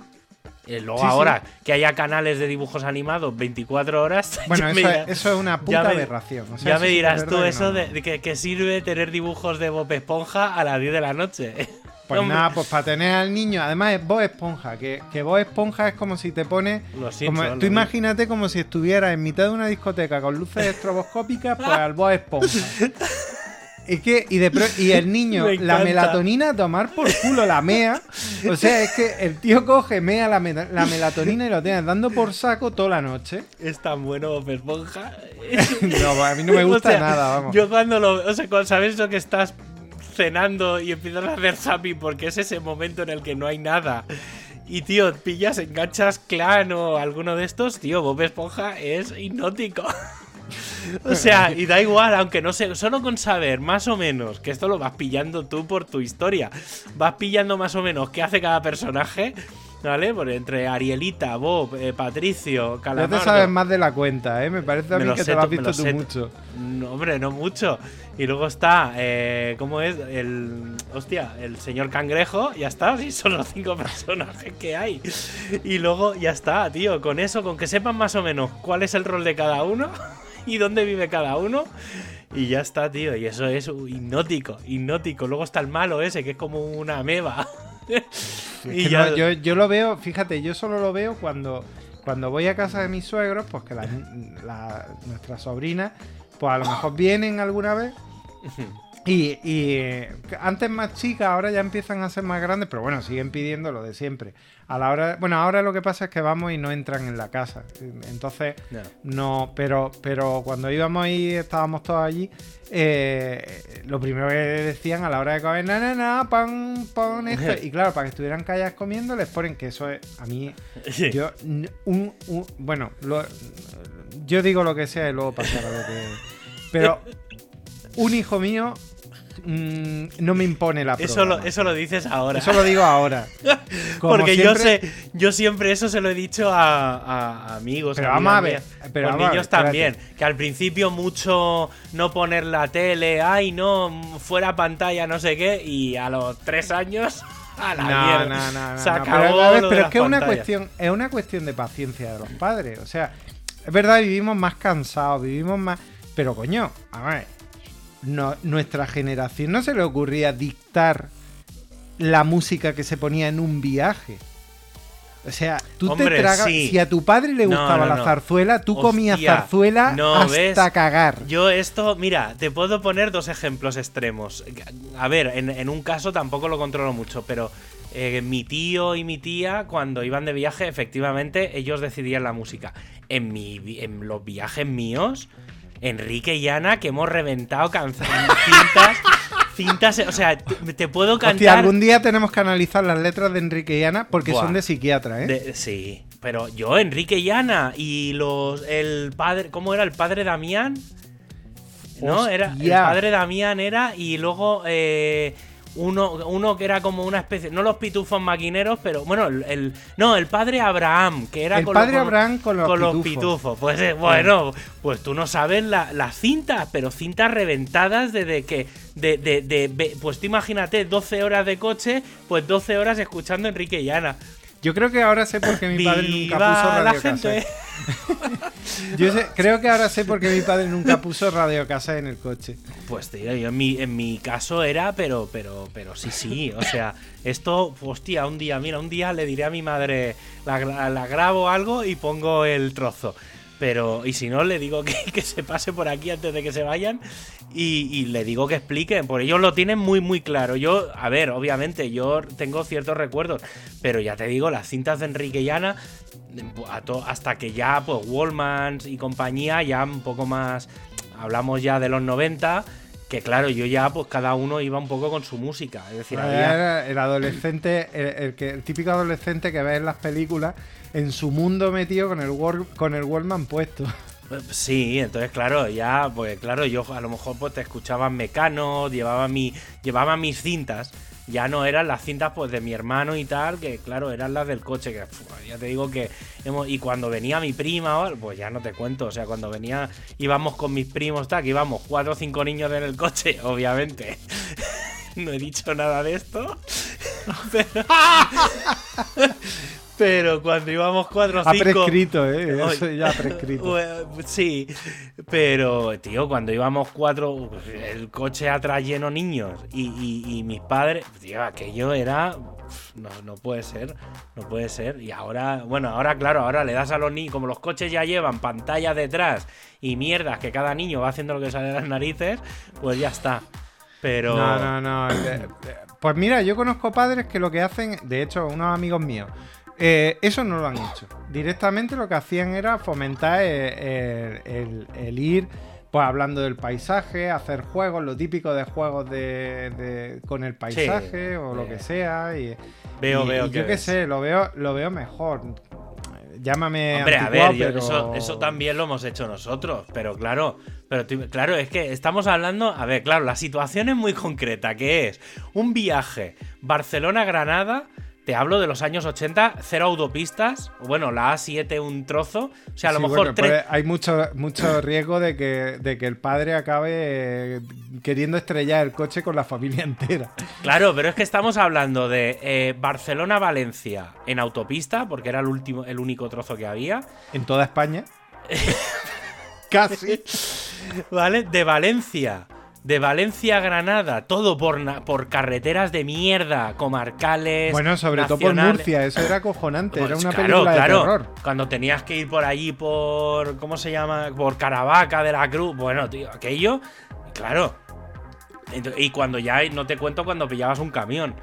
Eh, luego Sí, sí. ahora que haya canales de dibujos animados 24 horas. Bueno, eso, dirás- es, eso es una puta me- aberración. O sea, ya me dirás tú eso no. de, que, que sirve tener dibujos de Bob Esponja a las 10 de la noche. Pues nada, pues para tener al niño, además es Bob Esponja, que, que Bob Esponja es como si te pones. Como- tú imagínate como si estuvieras en mitad de una discoteca con luces estroboscópicas, pues al Bob Esponja. Es que, y, de pro- y el niño, Me la encanta. melatonina a tomar por culo, la mea. O sea, es que el tío coge, mea la, melatonina y lo tiene dando por saco toda la noche. Es tan bueno Bob Esponja. No, a mí no me gusta O sea, nada, vamos. Yo cuando lo. O sea, cuando sabes lo que estás cenando y empiezas a hacer zapping porque es ese momento en el que no hay nada. Y tío, pillas, enganchas clan o alguno de estos, tío, Bob Esponja es hipnótico. O sea, y da igual, aunque no sé, solo con saber más o menos, que esto lo vas pillando tú por tu historia, vas pillando más o menos qué hace cada personaje, ¿vale? Por entre Arielita, Bob, eh, Patricio, Ya Calamardo. te sabes más de la cuenta, ¿eh? Me parece a mí que sé te lo has visto lo tú mucho. No, hombre, no mucho. Y luego está, eh, ¿cómo es? El. Hostia, el señor cangrejo, ya está. Si son los cinco personajes que hay. Y luego ya está, tío. Con eso, con que sepan más o menos cuál es el rol de cada uno y dónde vive cada uno. Y ya está, tío. Y eso es hipnótico, hipnótico. Luego está el malo ese, que es como una ameba. Y ya. no, yo, yo lo veo, fíjate, yo solo lo veo cuando, cuando voy a casa de mis suegros, pues que la- la- nuestras sobrinas, pues a lo mejor vienen alguna vez. Y, y, eh, antes más chicas, ahora ya empiezan a ser más grandes, pero bueno, siguen pidiendo lo de siempre. A la hora, bueno, ahora lo que pasa es que vamos y no entran en la casa. Entonces, No. no, pero, pero cuando íbamos y estábamos todos allí, eh, lo primero que decían a la hora de comer, na, na, na, pan, pan, esto. Y claro, para que estuvieran calladas comiendo, les ponen que eso es, a mí, yo, n- un, un- bueno, lo- yo digo lo que sea y luego pasará lo que... Pero un hijo mío mm, no me impone la Eso lo, eso lo dices ahora. Eso lo digo ahora. Porque yo sé, yo siempre eso se lo he dicho a, a amigos, Pero vamos a ver, pero con niños también. Que al principio mucho no poner la tele, ay no, fuera pantalla, no sé qué, y a los tres años, a la No, mierda. no, no, no, se acabó Pero, a ver, lo pero de es que una cuestión, es una cuestión de paciencia de los padres. O sea, es verdad, vivimos más cansados, vivimos más. Pero coño, a ver, no, nuestra generación no se le ocurría dictar la música que se ponía en un viaje. O sea, tú Hombre, te tragas. sí. Si a tu padre le No, gustaba no, la zarzuela, tú comías zarzuela no, hasta ¿ves? cagar. Yo esto, mira, te puedo poner dos ejemplos extremos. A ver, en, en un caso tampoco lo controlo mucho, pero eh, mi tío y mi tía cuando iban de viaje, efectivamente, ellos decidían la música. En, mi, en los viajes míos, Enrique y Ana, que hemos reventado cintas, cintas, o sea, te, te puedo Hostia, cantar... algún día tenemos que analizar las letras de Enrique y Ana porque Buah. son de psiquiatra, ¿eh? De- sí, pero yo, Enrique y Ana, y los. El padre. ¿Cómo era? ¿El padre Damián? No, era. El Hostia. padre Damián era, y luego. eh, uno, uno que era como una especie. No los pitufos maquineros, pero. Bueno, el. no, el padre Abraham, que era El con padre los, Abraham con los pitufos. pitufos. Pues eh, bueno, pues tú no sabes la- las cintas, pero cintas reventadas desde que. De, de, de- pues tú imagínate 12 horas de coche, pues 12 horas escuchando Enrique y Ana. Yo creo que ahora sé por qué mi padre nunca ¡Viva puso la radio gente! Yo sé- creo que ahora sé por qué mi padre nunca puso radio en el coche. Pues tío, yo en mi, en mi caso era, pero, pero, pero sí, sí. O sea, esto, hostia, un día, mira, un día le diré a mi madre, la, la grabo algo y pongo el trozo. Pero, y si no, le digo que, que se pase por aquí antes de que se vayan y, y le digo que expliquen, porque ellos lo tienen muy, muy claro. Yo, a ver, obviamente, yo tengo ciertos recuerdos, pero ya te digo, las cintas de Enrique y Ana, a to- hasta que ya, pues, Wallmans y compañía, ya un poco más, hablamos ya de los 90, que claro, yo ya, pues, cada uno iba un poco con su música. Es decir, había... Era el adolescente, el, el que, el típico adolescente que ves en las películas, en su mundo metido con el, con el Wallman puesto. Sí, entonces claro, ya, pues claro, yo a lo mejor pues te escuchaba Mecano, llevaba mi, llevaba mis cintas, ya no eran las cintas pues de mi hermano y tal, que claro, eran las del coche, que ya te digo que hemos, y cuando venía mi prima, pues ya no te cuento, o sea, cuando venía, íbamos con mis primos, tal, que íbamos cuatro o cinco niños en el coche, obviamente. no he dicho nada de esto. Pero, pero cuando íbamos cuatro o Ha cinco. prescrito, ¿eh? Eso ya ha prescrito. Sí, pero, tío, cuando íbamos cuatro, pues, el coche atrás lleno niños y, y- y mis padres, tío, aquello era. No, no puede ser, no puede ser. Y ahora, bueno, ahora, claro, ahora le das a los niños, como los coches ya llevan pantallas detrás y mierdas que cada niño va haciendo lo que sale de las narices, pues ya está. Pero. No, no, no. Pues mira, yo conozco padres que lo que hacen, de hecho, unos amigos míos, eh, eso no lo han hecho. Directamente lo que hacían era fomentar el, el- el ir, pues hablando del paisaje, hacer juegos, lo típico de juegos de, de- con el paisaje o lo que sea. Y, Veo, y- veo y que yo qué sé, lo veo, lo veo mejor. Llámame. Hombre, a ver, yo- pero- eso, eso también lo hemos hecho nosotros, pero claro, pero claro, es que estamos hablando, a ver, claro, la situación es muy concreta, que es un viaje Barcelona-Granada, te hablo de los años 80, cero autopistas, bueno, la A7 un trozo, o sea, a lo Sí, mejor bueno, tres... pues hay mucho, mucho riesgo de que, de que el padre acabe eh, queriendo estrellar el coche con la familia entera. Claro, pero es que estamos hablando de eh, Barcelona-Valencia en autopista, porque era el último, el único trozo que había, En toda España. Casi. ¿Vale? De Valencia. De Valencia a Granada. Todo por, por carreteras de mierda. Comarcales. Bueno, sobre todo por. Murcia, eso era acojonante, era Pues una claro, película claro. de terror. Cuando tenías que ir por allí por. ¿Cómo se llama? Por Caravaca de la Cruz. Bueno, tío, aquello. Claro. Y cuando ya. No te cuento cuando pillabas un camión.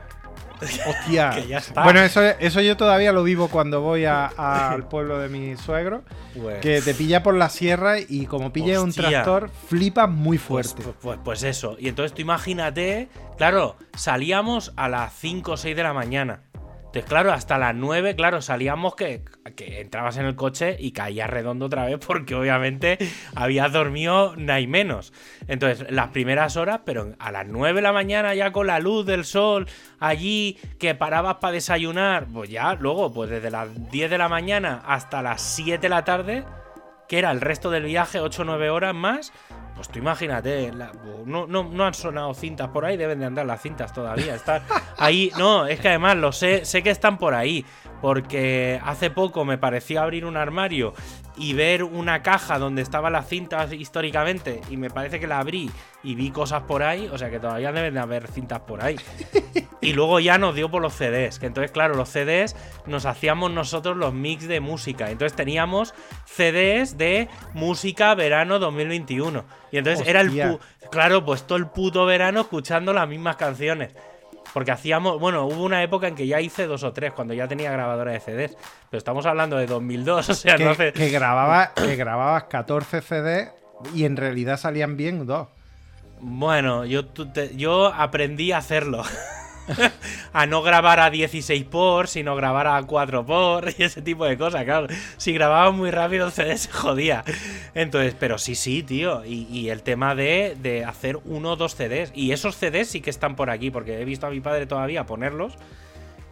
Hostia. Que ya está. Bueno, eso, eso yo todavía lo vivo cuando voy a- a- al pueblo de mi suegro, Pues, que te pilla por la sierra y como pilla un tractor, flipas muy Pues, fuerte. pues, pues- pues eso. Y entonces tú imagínate, claro, salíamos a las 5 o 6 de la mañana. Entonces, claro, hasta las 9, claro, salíamos que, que entrabas en el coche y caías redondo otra vez porque obviamente habías dormido hay menos. Entonces, las primeras horas, pero a las 9 de la mañana ya con la luz del sol allí, que parabas para desayunar, pues ya luego, pues desde las 10 de la mañana hasta las 7 de la tarde, que era el resto del viaje, 8 o 9 horas más, pues tú imagínate, no, no, no, han sonado cintas por ahí, deben de andar las cintas todavía. Están ahí, no, es que además lo sé, sé que están por ahí, porque hace poco me pareció abrir un armario y ver una caja donde estaban las cintas históricamente y me parece que la abrí y vi cosas por ahí, o sea que todavía deben de haber cintas por ahí. Y luego ya nos dio por los CDs, que entonces claro, los CDs nos hacíamos nosotros los mix de música, entonces teníamos CDs de música verano 2021. Y entonces era el... Claro, pues todo el puto verano escuchando las mismas canciones. Porque hacíamos, bueno, hubo una época en que ya hice dos o tres, cuando ya tenía grabadora de CDs. Pero estamos hablando de 2002, o sea, que, no hace... Que, grababa, que grababas 14 CDs y en realidad salían bien dos. Bueno, yo, yo aprendí a hacerlo. a no grabar a 16 por, sino grabar a 4 por y ese tipo de cosas, claro. Si grababa muy rápido el CD se jodía. Entonces, pero sí, sí, tío. Y, el tema de, de, hacer uno o dos CDs. Y esos CDs sí que están por aquí, porque he visto a mi padre todavía ponerlos.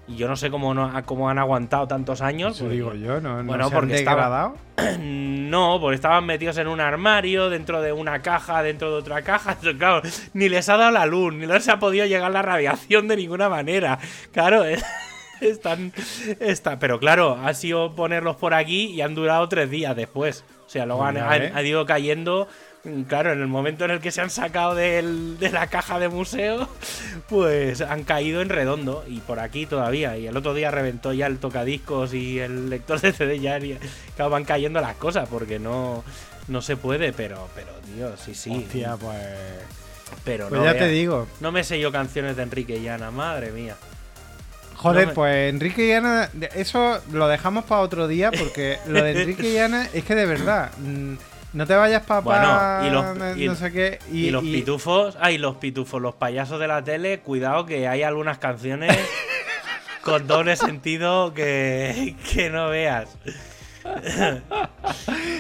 Y yo no sé cómo, no, cómo han aguantado tantos años. Eso digo yo, ¿no? Bueno, porque estaba, no, porque estaban metidos en un armario, dentro de una caja, dentro de otra caja. Claro, ni les ha dado la luz, ni les ha podido llegar la radiación de ninguna manera. Claro, están, está, pero claro, ha sido ponerlos por aquí y han durado tres días después. O sea, luego han, han ido cayendo Claro, en el momento en el que se han sacado de la caja de museo, pues han caído en redondo y por aquí todavía. Y el otro día reventó ya el tocadiscos y el lector de CD ya. Claro, van cayendo las cosas porque no, no se puede, pero, pero, tío, sí, sí. Hostia, pues. Pero pues ya te digo. No me sé yo canciones de Enrique y Ana, madre mía. Joder, pues Enrique y Ana, eso lo dejamos para otro día porque lo de Enrique y Ana es que de verdad. No te vayas papá. Bueno, y los, no sé qué. Y, los pitufos. Ay, los pitufos, los payasos de la tele. Cuidado que hay algunas canciones con doble sentido que, que no veas.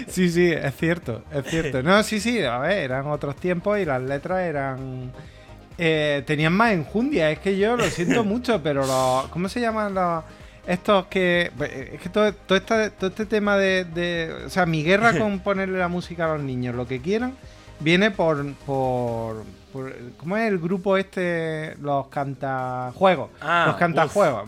sí, sí, es cierto, es cierto. No, sí, sí, a ver, eran otros tiempos y las letras eran. Eh, tenían más enjundia. Es que yo lo siento mucho, pero los. ¿Cómo se llaman los.? Estos que. Pues, es que todo, todo, este tema de, O sea, mi guerra con ponerle la música a los niños, lo que quieran, viene por. por, ¿Cómo es el grupo este? Los cantajuegos. Ah, los cantajuegos.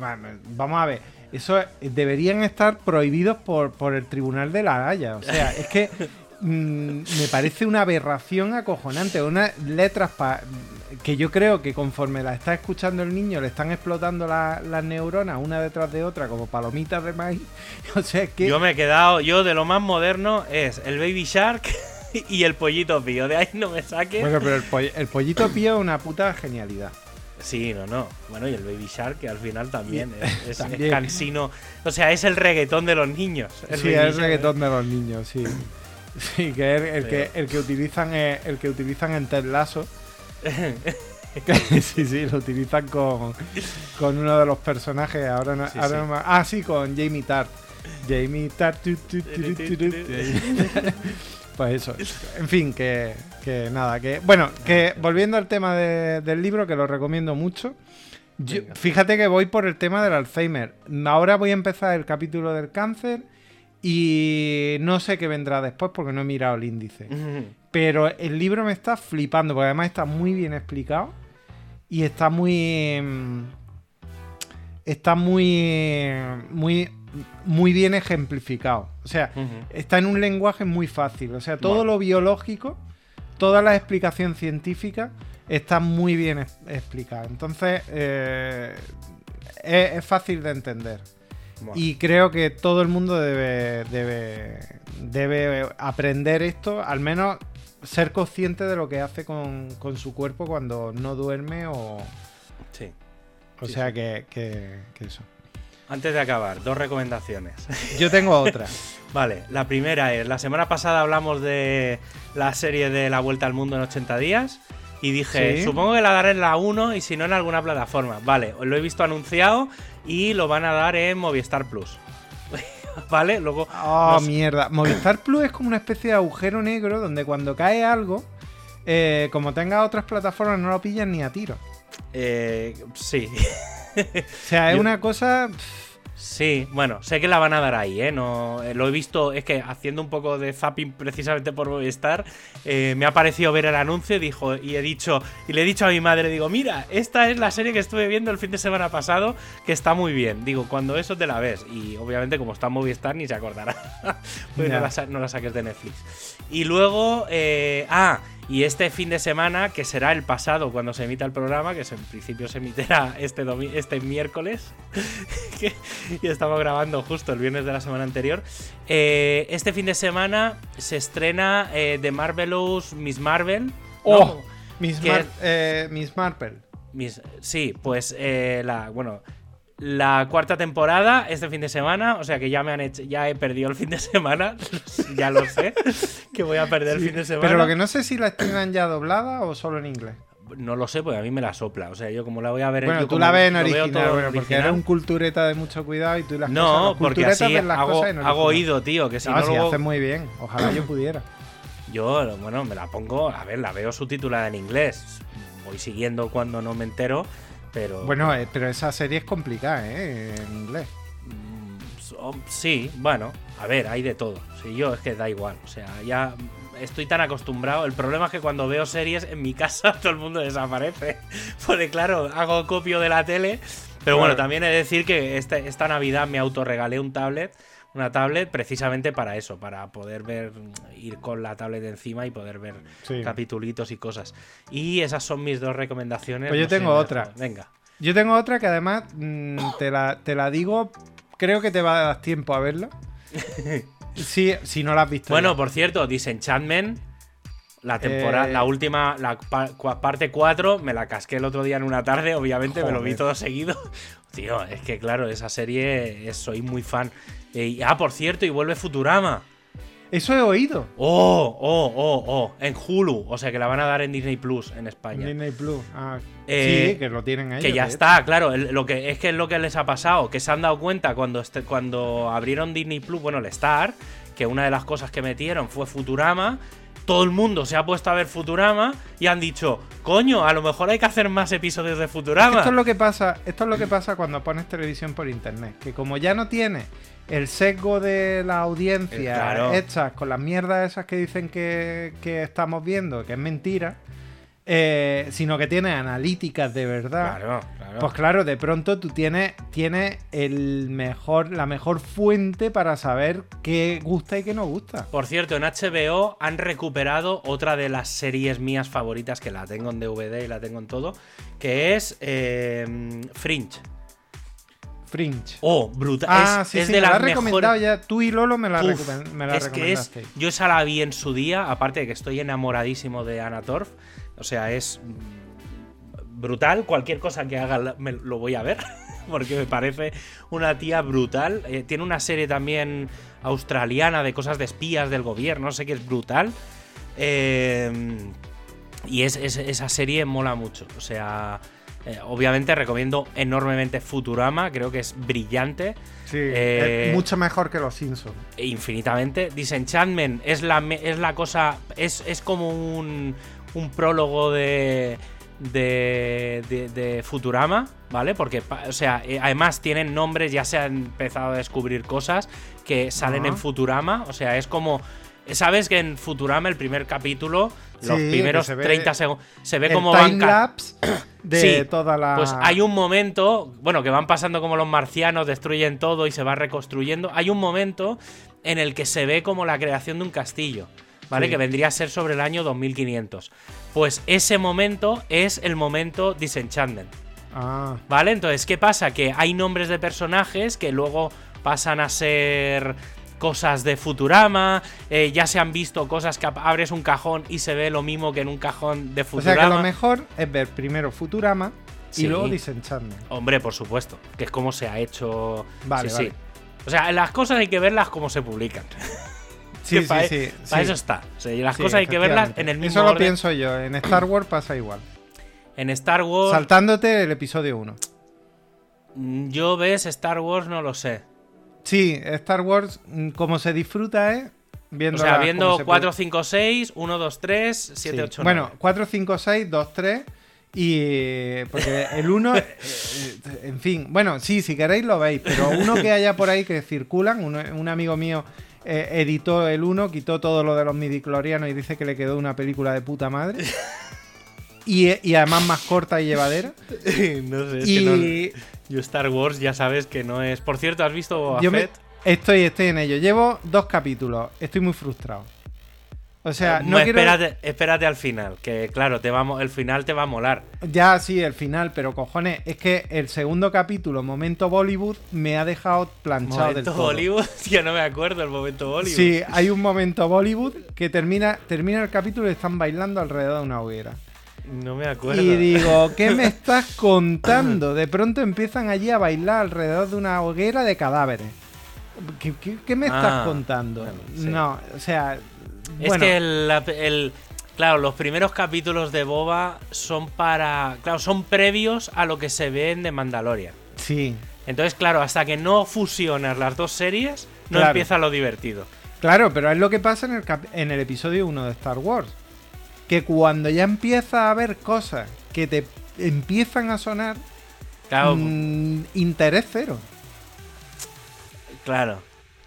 Vamos a ver. Eso deberían estar prohibidos por, por el Tribunal de la Haya. O sea, es que mm, me parece una aberración acojonante. Unas letras para que yo creo que conforme la está escuchando el niño le están explotando las neuronas una detrás de otra como palomitas de maíz. O sea, que... Yo me he quedado, yo de lo más moderno es el Baby Shark y el pollito pío. De ahí no me saques. Bueno, pero el, pollito pío es una puta genialidad. Sí, no, no. Bueno, y el Baby Shark, que al final también es, cansino. O sea, es el reggaetón de los niños. sí, es el reggaetón de los niños, sí. Sí, que es el, que, el que utilizan el que utilizan en Ted Lasso sí, sí, lo utilizan con, con uno de los personajes. Ahora no, Ah, sí, con Jamie Tart. Jamie Tart. pues eso. En fin, que, nada. que Bueno, que volviendo al tema del libro, que lo recomiendo mucho. fíjate que voy por el tema del Alzheimer. Ahora voy a empezar el capítulo del cáncer y no sé qué vendrá después porque no he mirado el índice. Pero el libro me está flipando, porque además está muy bien explicado y está muy. Mm, está muy. Muy. Muy bien ejemplificado. O sea, está en un lenguaje muy fácil. O sea, todo lo biológico, toda la explicación científica está muy bien explicada. Entonces, eh, es, fácil de entender. Y creo que todo el mundo debe, debe, debe aprender esto, al menos ser consciente de lo que hace con, su cuerpo cuando no duerme o... Sí. O sea Que, que, eso. Antes de acabar, dos recomendaciones. Yo tengo otra. vale, la primera es, la semana pasada hablamos de la serie de La Vuelta al Mundo en 80 días Y dije, Sí. supongo que la daré en la 1 y si no en alguna plataforma. Vale, lo he visto anunciado y lo van a dar en Movistar Plus. vale, luego. Oh, mierda. Movistar Plus es como una especie de agujero negro donde cuando cae algo, eh, como tenga otras plataformas, no lo pillan ni a tiro. eh, sí. O sea, es Yo- una cosa. Sí, bueno, sé que la van a dar ahí, ¿eh? No, eh, lo he visto, es que haciendo un poco de zapping precisamente por Movistar, eh, me ha parecido ver el anuncio y, dijo, y he dicho, y le he dicho a mi madre, digo, mira, esta es la serie que estuve viendo el fin de semana pasado, que está muy bien. Digo, cuando eso te la ves. Y obviamente como está en Movistar ni se acordará. pues no, la, no la saques de Netflix. Y luego, eh, ah, y este fin de semana, que será el pasado cuando se emita el programa, que en principio se emitirá este, este miércoles, que- y estamos grabando justo el viernes de la semana anterior. eh, este fin de semana se estrena eh, The Marvelous Miss Marvel. ¿no? ¡Oh! Miss, Mar- eh, Miss Marple. Miss- sí, pues eh, la, bueno, la cuarta temporada este fin de semana, o sea que ya me han hecho, ya he perdido el fin de semana, ya lo sé, que voy a perder el fin de semana. Pero lo que no sé si la estrenan ya doblada o solo en inglés. No lo sé, porque a mí me la sopla. O sea, yo como la voy a ver Bueno, yo tú la ves en original, bueno, en porque original. eres un cultureta de mucho cuidado y tú las cosas, No, los porque así las hago, cosas en hago original. oído, tío. Que si No, no, si haces muy bien. Ojalá yo pudiera. Yo, bueno, me la pongo. A ver, la veo subtitulada en inglés. Voy siguiendo cuando no me entero. Pero. Bueno, eh, pero esa serie es complicada, ¿eh? En inglés. mm, Sí, bueno. A ver, hay de todo. Sí, yo es que da igual. O sea, ya estoy tan acostumbrado. El problema es que cuando veo series en mi casa todo el mundo desaparece. Porque claro, hago copio de la tele. Pero bueno, también he de decir que este- esta Navidad me autorregalé un tablet. Una tablet precisamente para eso, para poder ver, ir con la tablet encima y poder ver Sí. capitulitos y cosas. Y esas son mis dos recomendaciones. Pues yo no tengo otra. Venga. Yo tengo otra que además mm, te, la, te la digo. Creo que te va a dar tiempo a verla. Sí, si no la has visto. Bueno, ya. por cierto, Disenchantment, la temporada, Eh. la última, la parte 4, me la casqué el otro día en una tarde, obviamente, me lo vi todo seguido. Tío, es que claro, esa serie es- soy muy fan. Eh, ah, por cierto, y vuelve Futurama. Eso he oído. Oh, oh, oh, oh, en Hulu, o sea que la van a dar en Disney Plus en España. Disney Plus. Ah, Eh, sí, que lo tienen ellos. Que ya está, claro. el- lo que es que es lo que les ha pasado, que se han dado cuenta cuando, este- cuando abrieron Disney Plus, bueno, el Star, que una de las cosas que metieron fue Futurama. Todo el mundo se ha puesto a ver Futurama y han dicho, coño, a lo mejor hay que hacer más episodios de Futurama. Esto es lo que pasa, esto es lo que pasa cuando pones televisión por internet, que como ya no tiene el sesgo de la audiencia Eh, claro. hechas con las mierdas esas que dicen que, que estamos viendo, que es mentira, eh, sino que tiene analíticas de verdad. Claro, claro. Pues claro, de pronto tú tienes, tienes el mejor, la mejor fuente para saber qué gusta y qué no gusta. Por cierto, en HBO han recuperado otra de las series mías favoritas, que la tengo en DVD y la tengo en todo, que es eh, Fringe. Fringe. Oh, brutal. Ah, es, sí, es sí, de me la has recomendado ya. Tú y Lolo me la, Uf, recupen- me la es que es. Yo esa la vi en su día, aparte de que estoy enamoradísimo de Anna Torf. O sea, es brutal. Cualquier cosa que haga me lo voy a ver. Porque me parece una tía brutal. Eh, tiene una serie también australiana de cosas de espías del gobierno. No sé qué es brutal. Eh, y es, es- esa serie mola mucho. O sea. eh, obviamente recomiendo enormemente Futurama, creo que es brillante. Sí, Eh, es mucho mejor que los Simpsons. E infinitamente. Disenchantment es la, es la cosa. Es, es como un, un prólogo de, de, de- de Futurama, ¿vale? Porque, o sea, eh, además tienen nombres, ya se han empezado a descubrir cosas que salen en Futurama. O sea, es como. ¿Sabes que en Futurama, el primer capítulo, los Sí, primeros se ve 30 segundos, se ve el como van time lapse de Sí, toda la. pues hay un momento, bueno, que van pasando como los marcianos, destruyen todo y se va reconstruyendo. Hay un momento en el que se ve como la creación de un castillo, ¿vale? Sí. Que vendría a ser sobre el año 2500. Pues ese momento es el momento Disenchantment, Ah, ¿vale? Entonces, ¿qué pasa? Que hay nombres de personajes que luego pasan a ser cosas de Futurama, eh, ya se han visto cosas que abres un cajón y se ve lo mismo que en un cajón de o Futurama. sea que lo mejor es ver primero Futurama Sí. y luego Disenchantment. Hombre, por supuesto, que es como se ha hecho. Vale, Sí, vale. sí. O sea, las cosas hay que verlas como se publican. Sí, Que pa- sí, sí, Para sí. eso está. O sea, y las Sí, cosas hay que verlas en el mismo Eso lo orden. pienso yo. En Star Wars pasa igual. En Star Wars, Saltándote el episodio 1. mm, yo ves Star Wars, no lo sé. Sí, Star Wars, mm, como se disfruta, ¿eh? Viendo O sea, viendo 4, 5, 6, 1, 2, 3, 7, 8, 9. Bueno, 4, 5, 6, 2, 3. Y. eh, Porque el 1. en fin. Bueno, sí, si queréis lo veis. Pero uno que haya por ahí que circulan. uno- un amigo mío eh, editó el 1, quitó todo lo de los midiclorianos y dice que le quedó una película de puta madre. Y, y además más corta y llevadera. no sé, es y. que no- yo Star Wars ya sabes que no es. Por cierto, ¿has visto Boba Yo me- estoy, estoy en ello. Llevo dos capítulos. Estoy muy frustrado. O sea, no, quiero. espérate, espérate al final, que claro, te va a mo- el final te va a molar. Ya, sí, el final, pero cojones, es que el segundo capítulo, Momento Bollywood, me ha dejado planchado del Momento todo. Bollywood, yo no me acuerdo el momento Bollywood. Sí, hay un momento Bollywood que termina, termina el capítulo y están bailando alrededor de una hoguera. No me acuerdo. Y digo, ¿qué me estás contando? De pronto empiezan allí a bailar alrededor de una hoguera de cadáveres. ¿Qué, qué- qué me estás Ah, contando? sí. No, o sea, Es que el, la- el- Claro, los primeros capítulos de Boba son para. Claro, son previos a lo que se ve en The Mandalorian. sí. Entonces, claro, hasta que no fusionas las dos series, no Claro. empieza lo divertido. Claro, pero es lo que pasa en el, en el episodio 1 de Star Wars. Que cuando ya empieza a haber cosas que te empiezan a sonar, Claro, mm, interés cero. claro,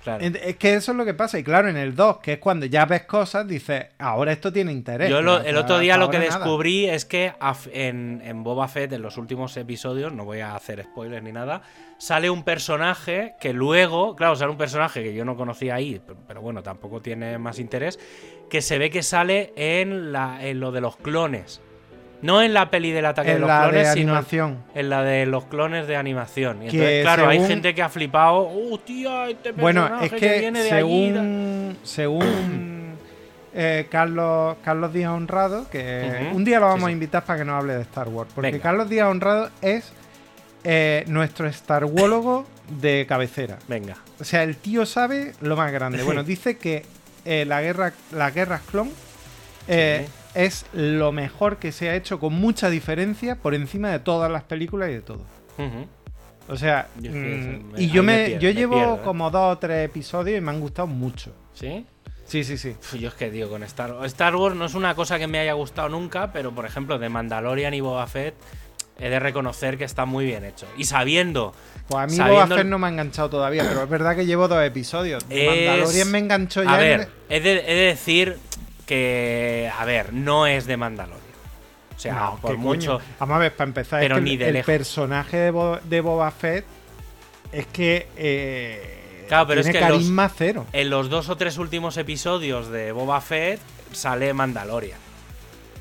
claro. Es que eso es lo que pasa. Y claro, en el 2, que es cuando ya ves cosas, dices, ahora esto tiene interés. Yo lo- el otro día lo que nada. descubrí es que en, en Boba Fett, en los últimos episodios, no voy a hacer spoilers ni nada, sale un personaje que luego, claro, sale un personaje que yo no conocía ahí, pero, pero bueno, tampoco tiene más interés, que se ve que sale en, la, en lo de los clones. No en la peli del ataque de En los la clones, de sino animación. en la de los clones de animación. Y entonces, claro, hay según- gente que ha flipado. ¡Uh, tía, este Bueno, es que, viene de allí! según, según eh, Carlos, Carlos Díaz Honrado, que un día lo Sí, vamos a sí. invitar para que nos hable de Star Wars. Porque Venga. Carlos Díaz Honrado es eh, nuestro Star de cabecera. Venga. O sea, el tío sabe lo más grande. Bueno, dice que eh, la guerra, las guerras clon eh, es lo mejor que se ha hecho con mucha diferencia por encima de todas las películas y de todo. O sea, Yo mm, me- y yo me me, pierdo, yo me llevo pierdo, ¿eh? como dos o tres episodios y me han gustado mucho. ¿Sí? Sí, sí, sí. Uf, Yo es que digo, con Star Wars. Star Wars no es una cosa que me haya gustado nunca, pero por ejemplo, de Mandalorian y Boba Fett, he de reconocer que está muy bien hecho. Y sabiendo. Pues a mí Sabiendo- Boba Fett no me ha enganchado todavía, pero es verdad que llevo dos episodios. Es- Mandalorian me enganchó ya. A en ver, he de, he de decir que. A ver, no es de Mandalorian. O sea, No, por ¿qué mucho. coño? Vamos a ver, para empezar, Pero es que ni el, de el lejos. personaje de, Bo- de Boba Fett es que. eh, Claro, pero es tiene que los- carisma cero. En los dos o tres últimos episodios de Boba Fett sale Mandalorian.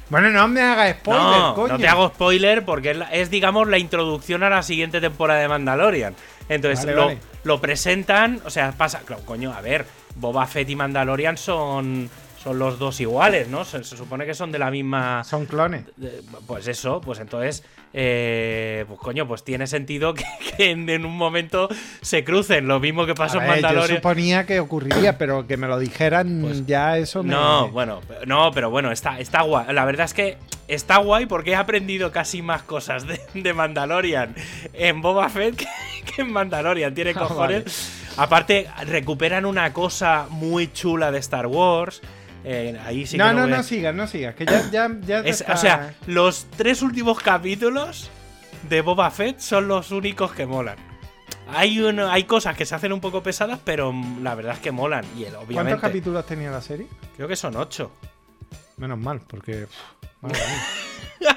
Bueno, no me hagas spoiler, no, coño. no te hago spoiler porque es, es, digamos, la introducción a la siguiente temporada de Mandalorian. Entonces Vale, lo, vale. lo presentan, o sea, pasa. Claro, coño, a ver, Boba Fett y Mandalorian son, son los dos iguales, ¿no? Se, se supone que son de la misma. Son clones. Pues eso, pues entonces, eh, pues coño, pues tiene sentido que, que en, en un momento se crucen. Lo mismo que pasó en ver, yo Mandalorian. suponía que ocurriría, pero que me lo dijeran Pues- ya eso me... No, bueno, no, pero bueno, está, está guay. La verdad es que está guay porque he aprendido casi más cosas de, de Mandalorian en Boba Fett que, que en Mandalorian. Tiene Ah, cojones. Aparte, recuperan una cosa muy chula de Star Wars. Eh, ahí sí que no, no, voy a- no sigas, no sigas, que ya, ya, ya te Es- está- O sea, los tres últimos capítulos de Boba Fett son los únicos que molan. Hay, uno, hay cosas que se hacen un poco pesadas, pero la verdad es que molan. Y el- obviamente, ¿Cuántos capítulos tenía la serie? creo que son ocho. Menos mal, porque... pff.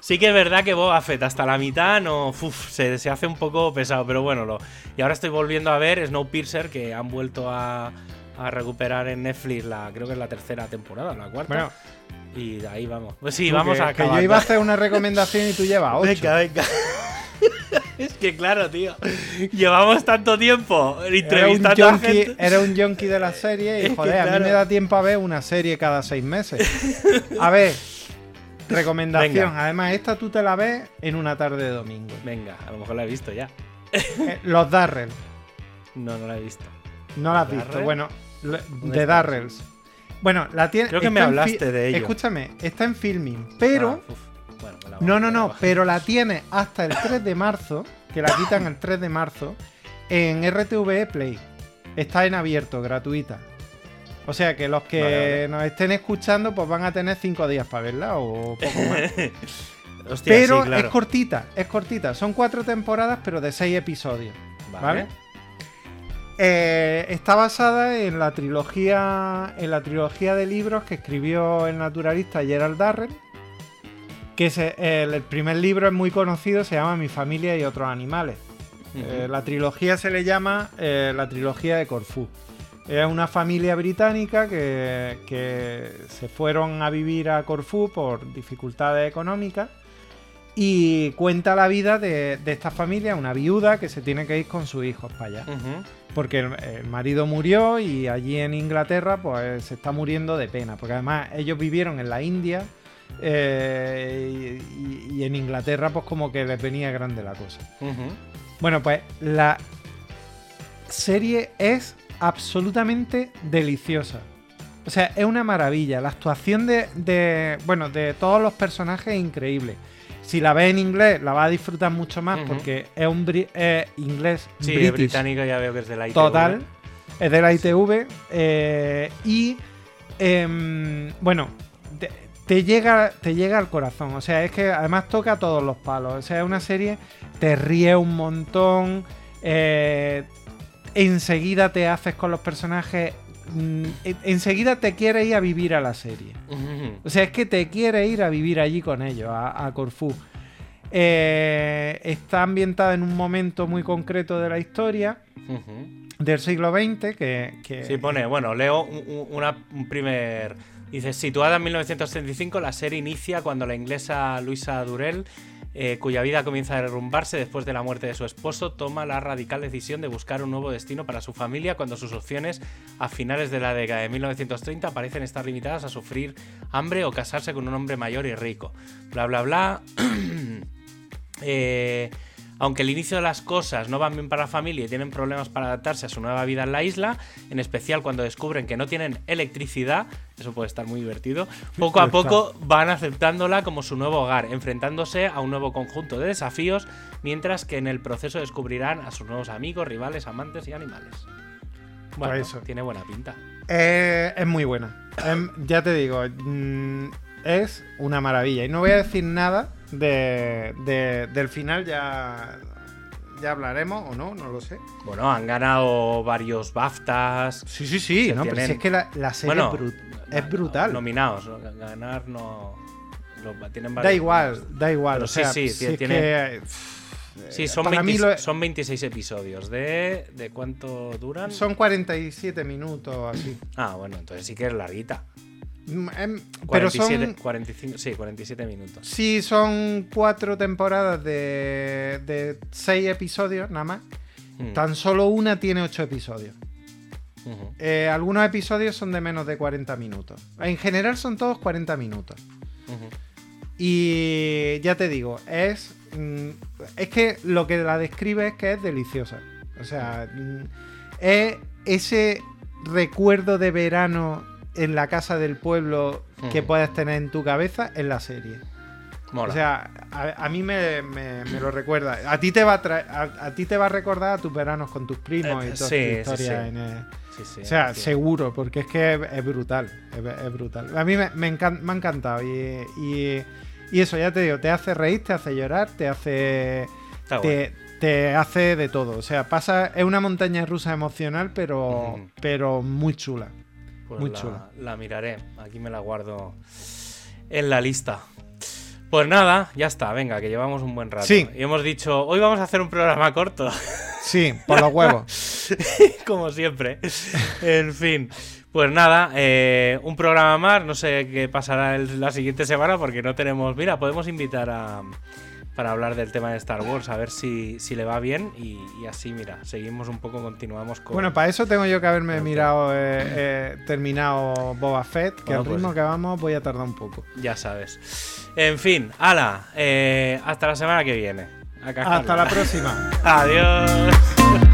Sí que es verdad que Boba Fett hasta la mitad no uf, se, se hace un poco pesado, pero bueno, lo, y ahora estoy volviendo a ver Snowpiercer, que han vuelto a, a recuperar en Netflix la creo que es la tercera temporada, la cuarta. Bueno, y de ahí vamos. Pues sí, vamos que, a que acabar. yo iba a hacer una recomendación y tú llevas ocho. Venga, venga. es que claro, tío. Llevamos tanto tiempo Era un, entrevistando a junkie, gente. era un junkie de la serie y Es que joder, a mí me da tiempo a ver una serie cada seis meses. A ver, recomendación. Venga. Además, esta tú te la ves en una tarde de domingo. Venga, a lo mejor la he visto ya. Eh, Los Darrell. No, no la he visto. No la has ¿Darrell? visto. Bueno, Le- ¿Dónde de Darrells. Bueno, la tiene. Creo que me hablaste de ello. Escúchame, está en filming, pero. Ah. Bueno, la no, no, no, pero la tiene hasta el 3 de marzo, que la quitan el 3 de marzo, en RTVE Play. Está en abierto, gratuita. O sea que los que Vale, vale. nos estén escuchando, pues van a tener 5 días para verla o poco más. Hostia, pero sí, claro. es cortita, es cortita. Son cuatro temporadas, pero de 6 episodios. ¿Vale? Eh, está basada en la trilogía en la trilogía de libros que escribió el naturalista Gerald Darrell. Que es el, el primer libro es muy conocido, se llama Mi familia y otros animales. Eh, la trilogía se le llama eh, la trilogía de Corfú. Es una familia británica que, que se fueron a vivir a Corfú por dificultades económicas y cuenta la vida de, de esta familia, una viuda que se tiene que ir con sus hijos para allá. Porque el, el marido murió y allí en Inglaterra pues se está muriendo de pena. Porque además ellos vivieron en la India eh, y, y en Inglaterra pues como que les venía grande la cosa. Bueno, pues la serie es absolutamente deliciosa. O sea, es una maravilla. La actuación de, de- bueno, de todos los personajes es increíble. Si la ves en inglés, la vas a disfrutar mucho más porque es un bri- es inglés Sí, british británico ya veo que es de la ITV. total. Es de la ITV. eh, y em, bueno, te, te llega, te llega al corazón. O sea, es que además toca todos los palos. O sea, es una serie, te ríe un montón. eh, enseguida te haces con los personajes. Mm, en- enseguida te quieres ir a vivir a la serie. O sea, es que te quiere ir a vivir allí con ellos, a, a Corfú. Eh, está ambientada en un momento muy concreto de la historia del siglo XX que, que- Sí, pone, bueno, leo un, un- una- un primer... Dice, situada en 1935, la serie inicia cuando la inglesa Luisa Durell, eh, cuya vida comienza a derrumbarse después de la muerte de su esposo, toma la radical decisión de buscar un nuevo destino para su familia cuando sus opciones a finales de la década de 1930 parecen estar limitadas a sufrir hambre o casarse con un hombre mayor y rico. Bla, bla, bla. Eh, aunque el inicio de las cosas no van bien para la familia y tienen problemas para adaptarse a su nueva vida en la isla, en especial cuando descubren que no tienen electricidad, eso puede estar muy divertido, poco a poco van aceptándola como su nuevo hogar, enfrentándose a un nuevo conjunto de desafíos, mientras que en el proceso descubrirán a sus nuevos amigos, rivales, amantes y animales. Bueno, eso. tiene buena pinta. Eh, es muy buena. Em, ya te digo, mm, es una maravilla. Y no voy a decir nada de, de- del final, ya, ya hablaremos o no, no lo sé. Bueno, han ganado varios BAFTAs. Sí, sí, sí, no, pero si es que la, la serie Bueno, es, brut- no- es brutal. Nominados, ¿no? ganar no. tienen Da igual, da igual. Pero o sea, sí, si sí, tiene- que, Sí, eh, son, para 20 mí lo- son 26 episodios. ¿De, ¿De cuánto duran? son 47 minutos así. Ah, bueno, entonces sí que es larguita. Mm, em, pero 47, son 45, sí, 47 minutos. Sí, son cuatro temporadas de, de seis episodios nada más. Mm, Tan solo una tiene ocho episodios. Eh, algunos episodios son de menos de 40 minutos. En general son todos 40 minutos. Y ya te digo, es. mm, es que lo que la describe es que es deliciosa. O sea, es ese recuerdo de verano en la casa del pueblo que Ujú. puedes tener en tu cabeza en la serie. Mola. O sea, a, a mí me, me- me lo recuerda. A ti te va a, a, a ti te va a recordar a tus veranos con tus primos Eh, y todas sí, tus sí, historias sí. en el- Sí, sí, O sea, seguro, porque es que es, es brutal. Es, es brutal. A mí me, me encan- me ha encantado. Y, y- y eso, ya te digo, te hace reír, te hace llorar, te hace. Está bueno. Te, te hace de todo. O sea, pasa. Es una montaña rusa emocional, pero. Pero muy chula. Pues muy la, chula. La miraré. Aquí me la guardo en la lista. Pues nada, ya está, venga, que llevamos un buen rato. Sí. Y hemos dicho, hoy vamos a hacer un programa corto, Sí, por los huevos. como siempre. En fin, pues nada, eh, un programa más, no sé qué pasará el- la siguiente semana porque no tenemos... Mira, podemos invitar a... Para hablar del tema de Star Wars, a ver si, si le va bien y, y así, mira, seguimos un poco, continuamos con... Bueno, para eso tengo yo que haberme mirado, eh, eh, terminado Boba Fett, que Bueno, al ritmo pues- que vamos voy a tardar un poco. Ya sabes. En fin, ala, eh, hasta la semana que viene. Hasta la próxima. Adiós.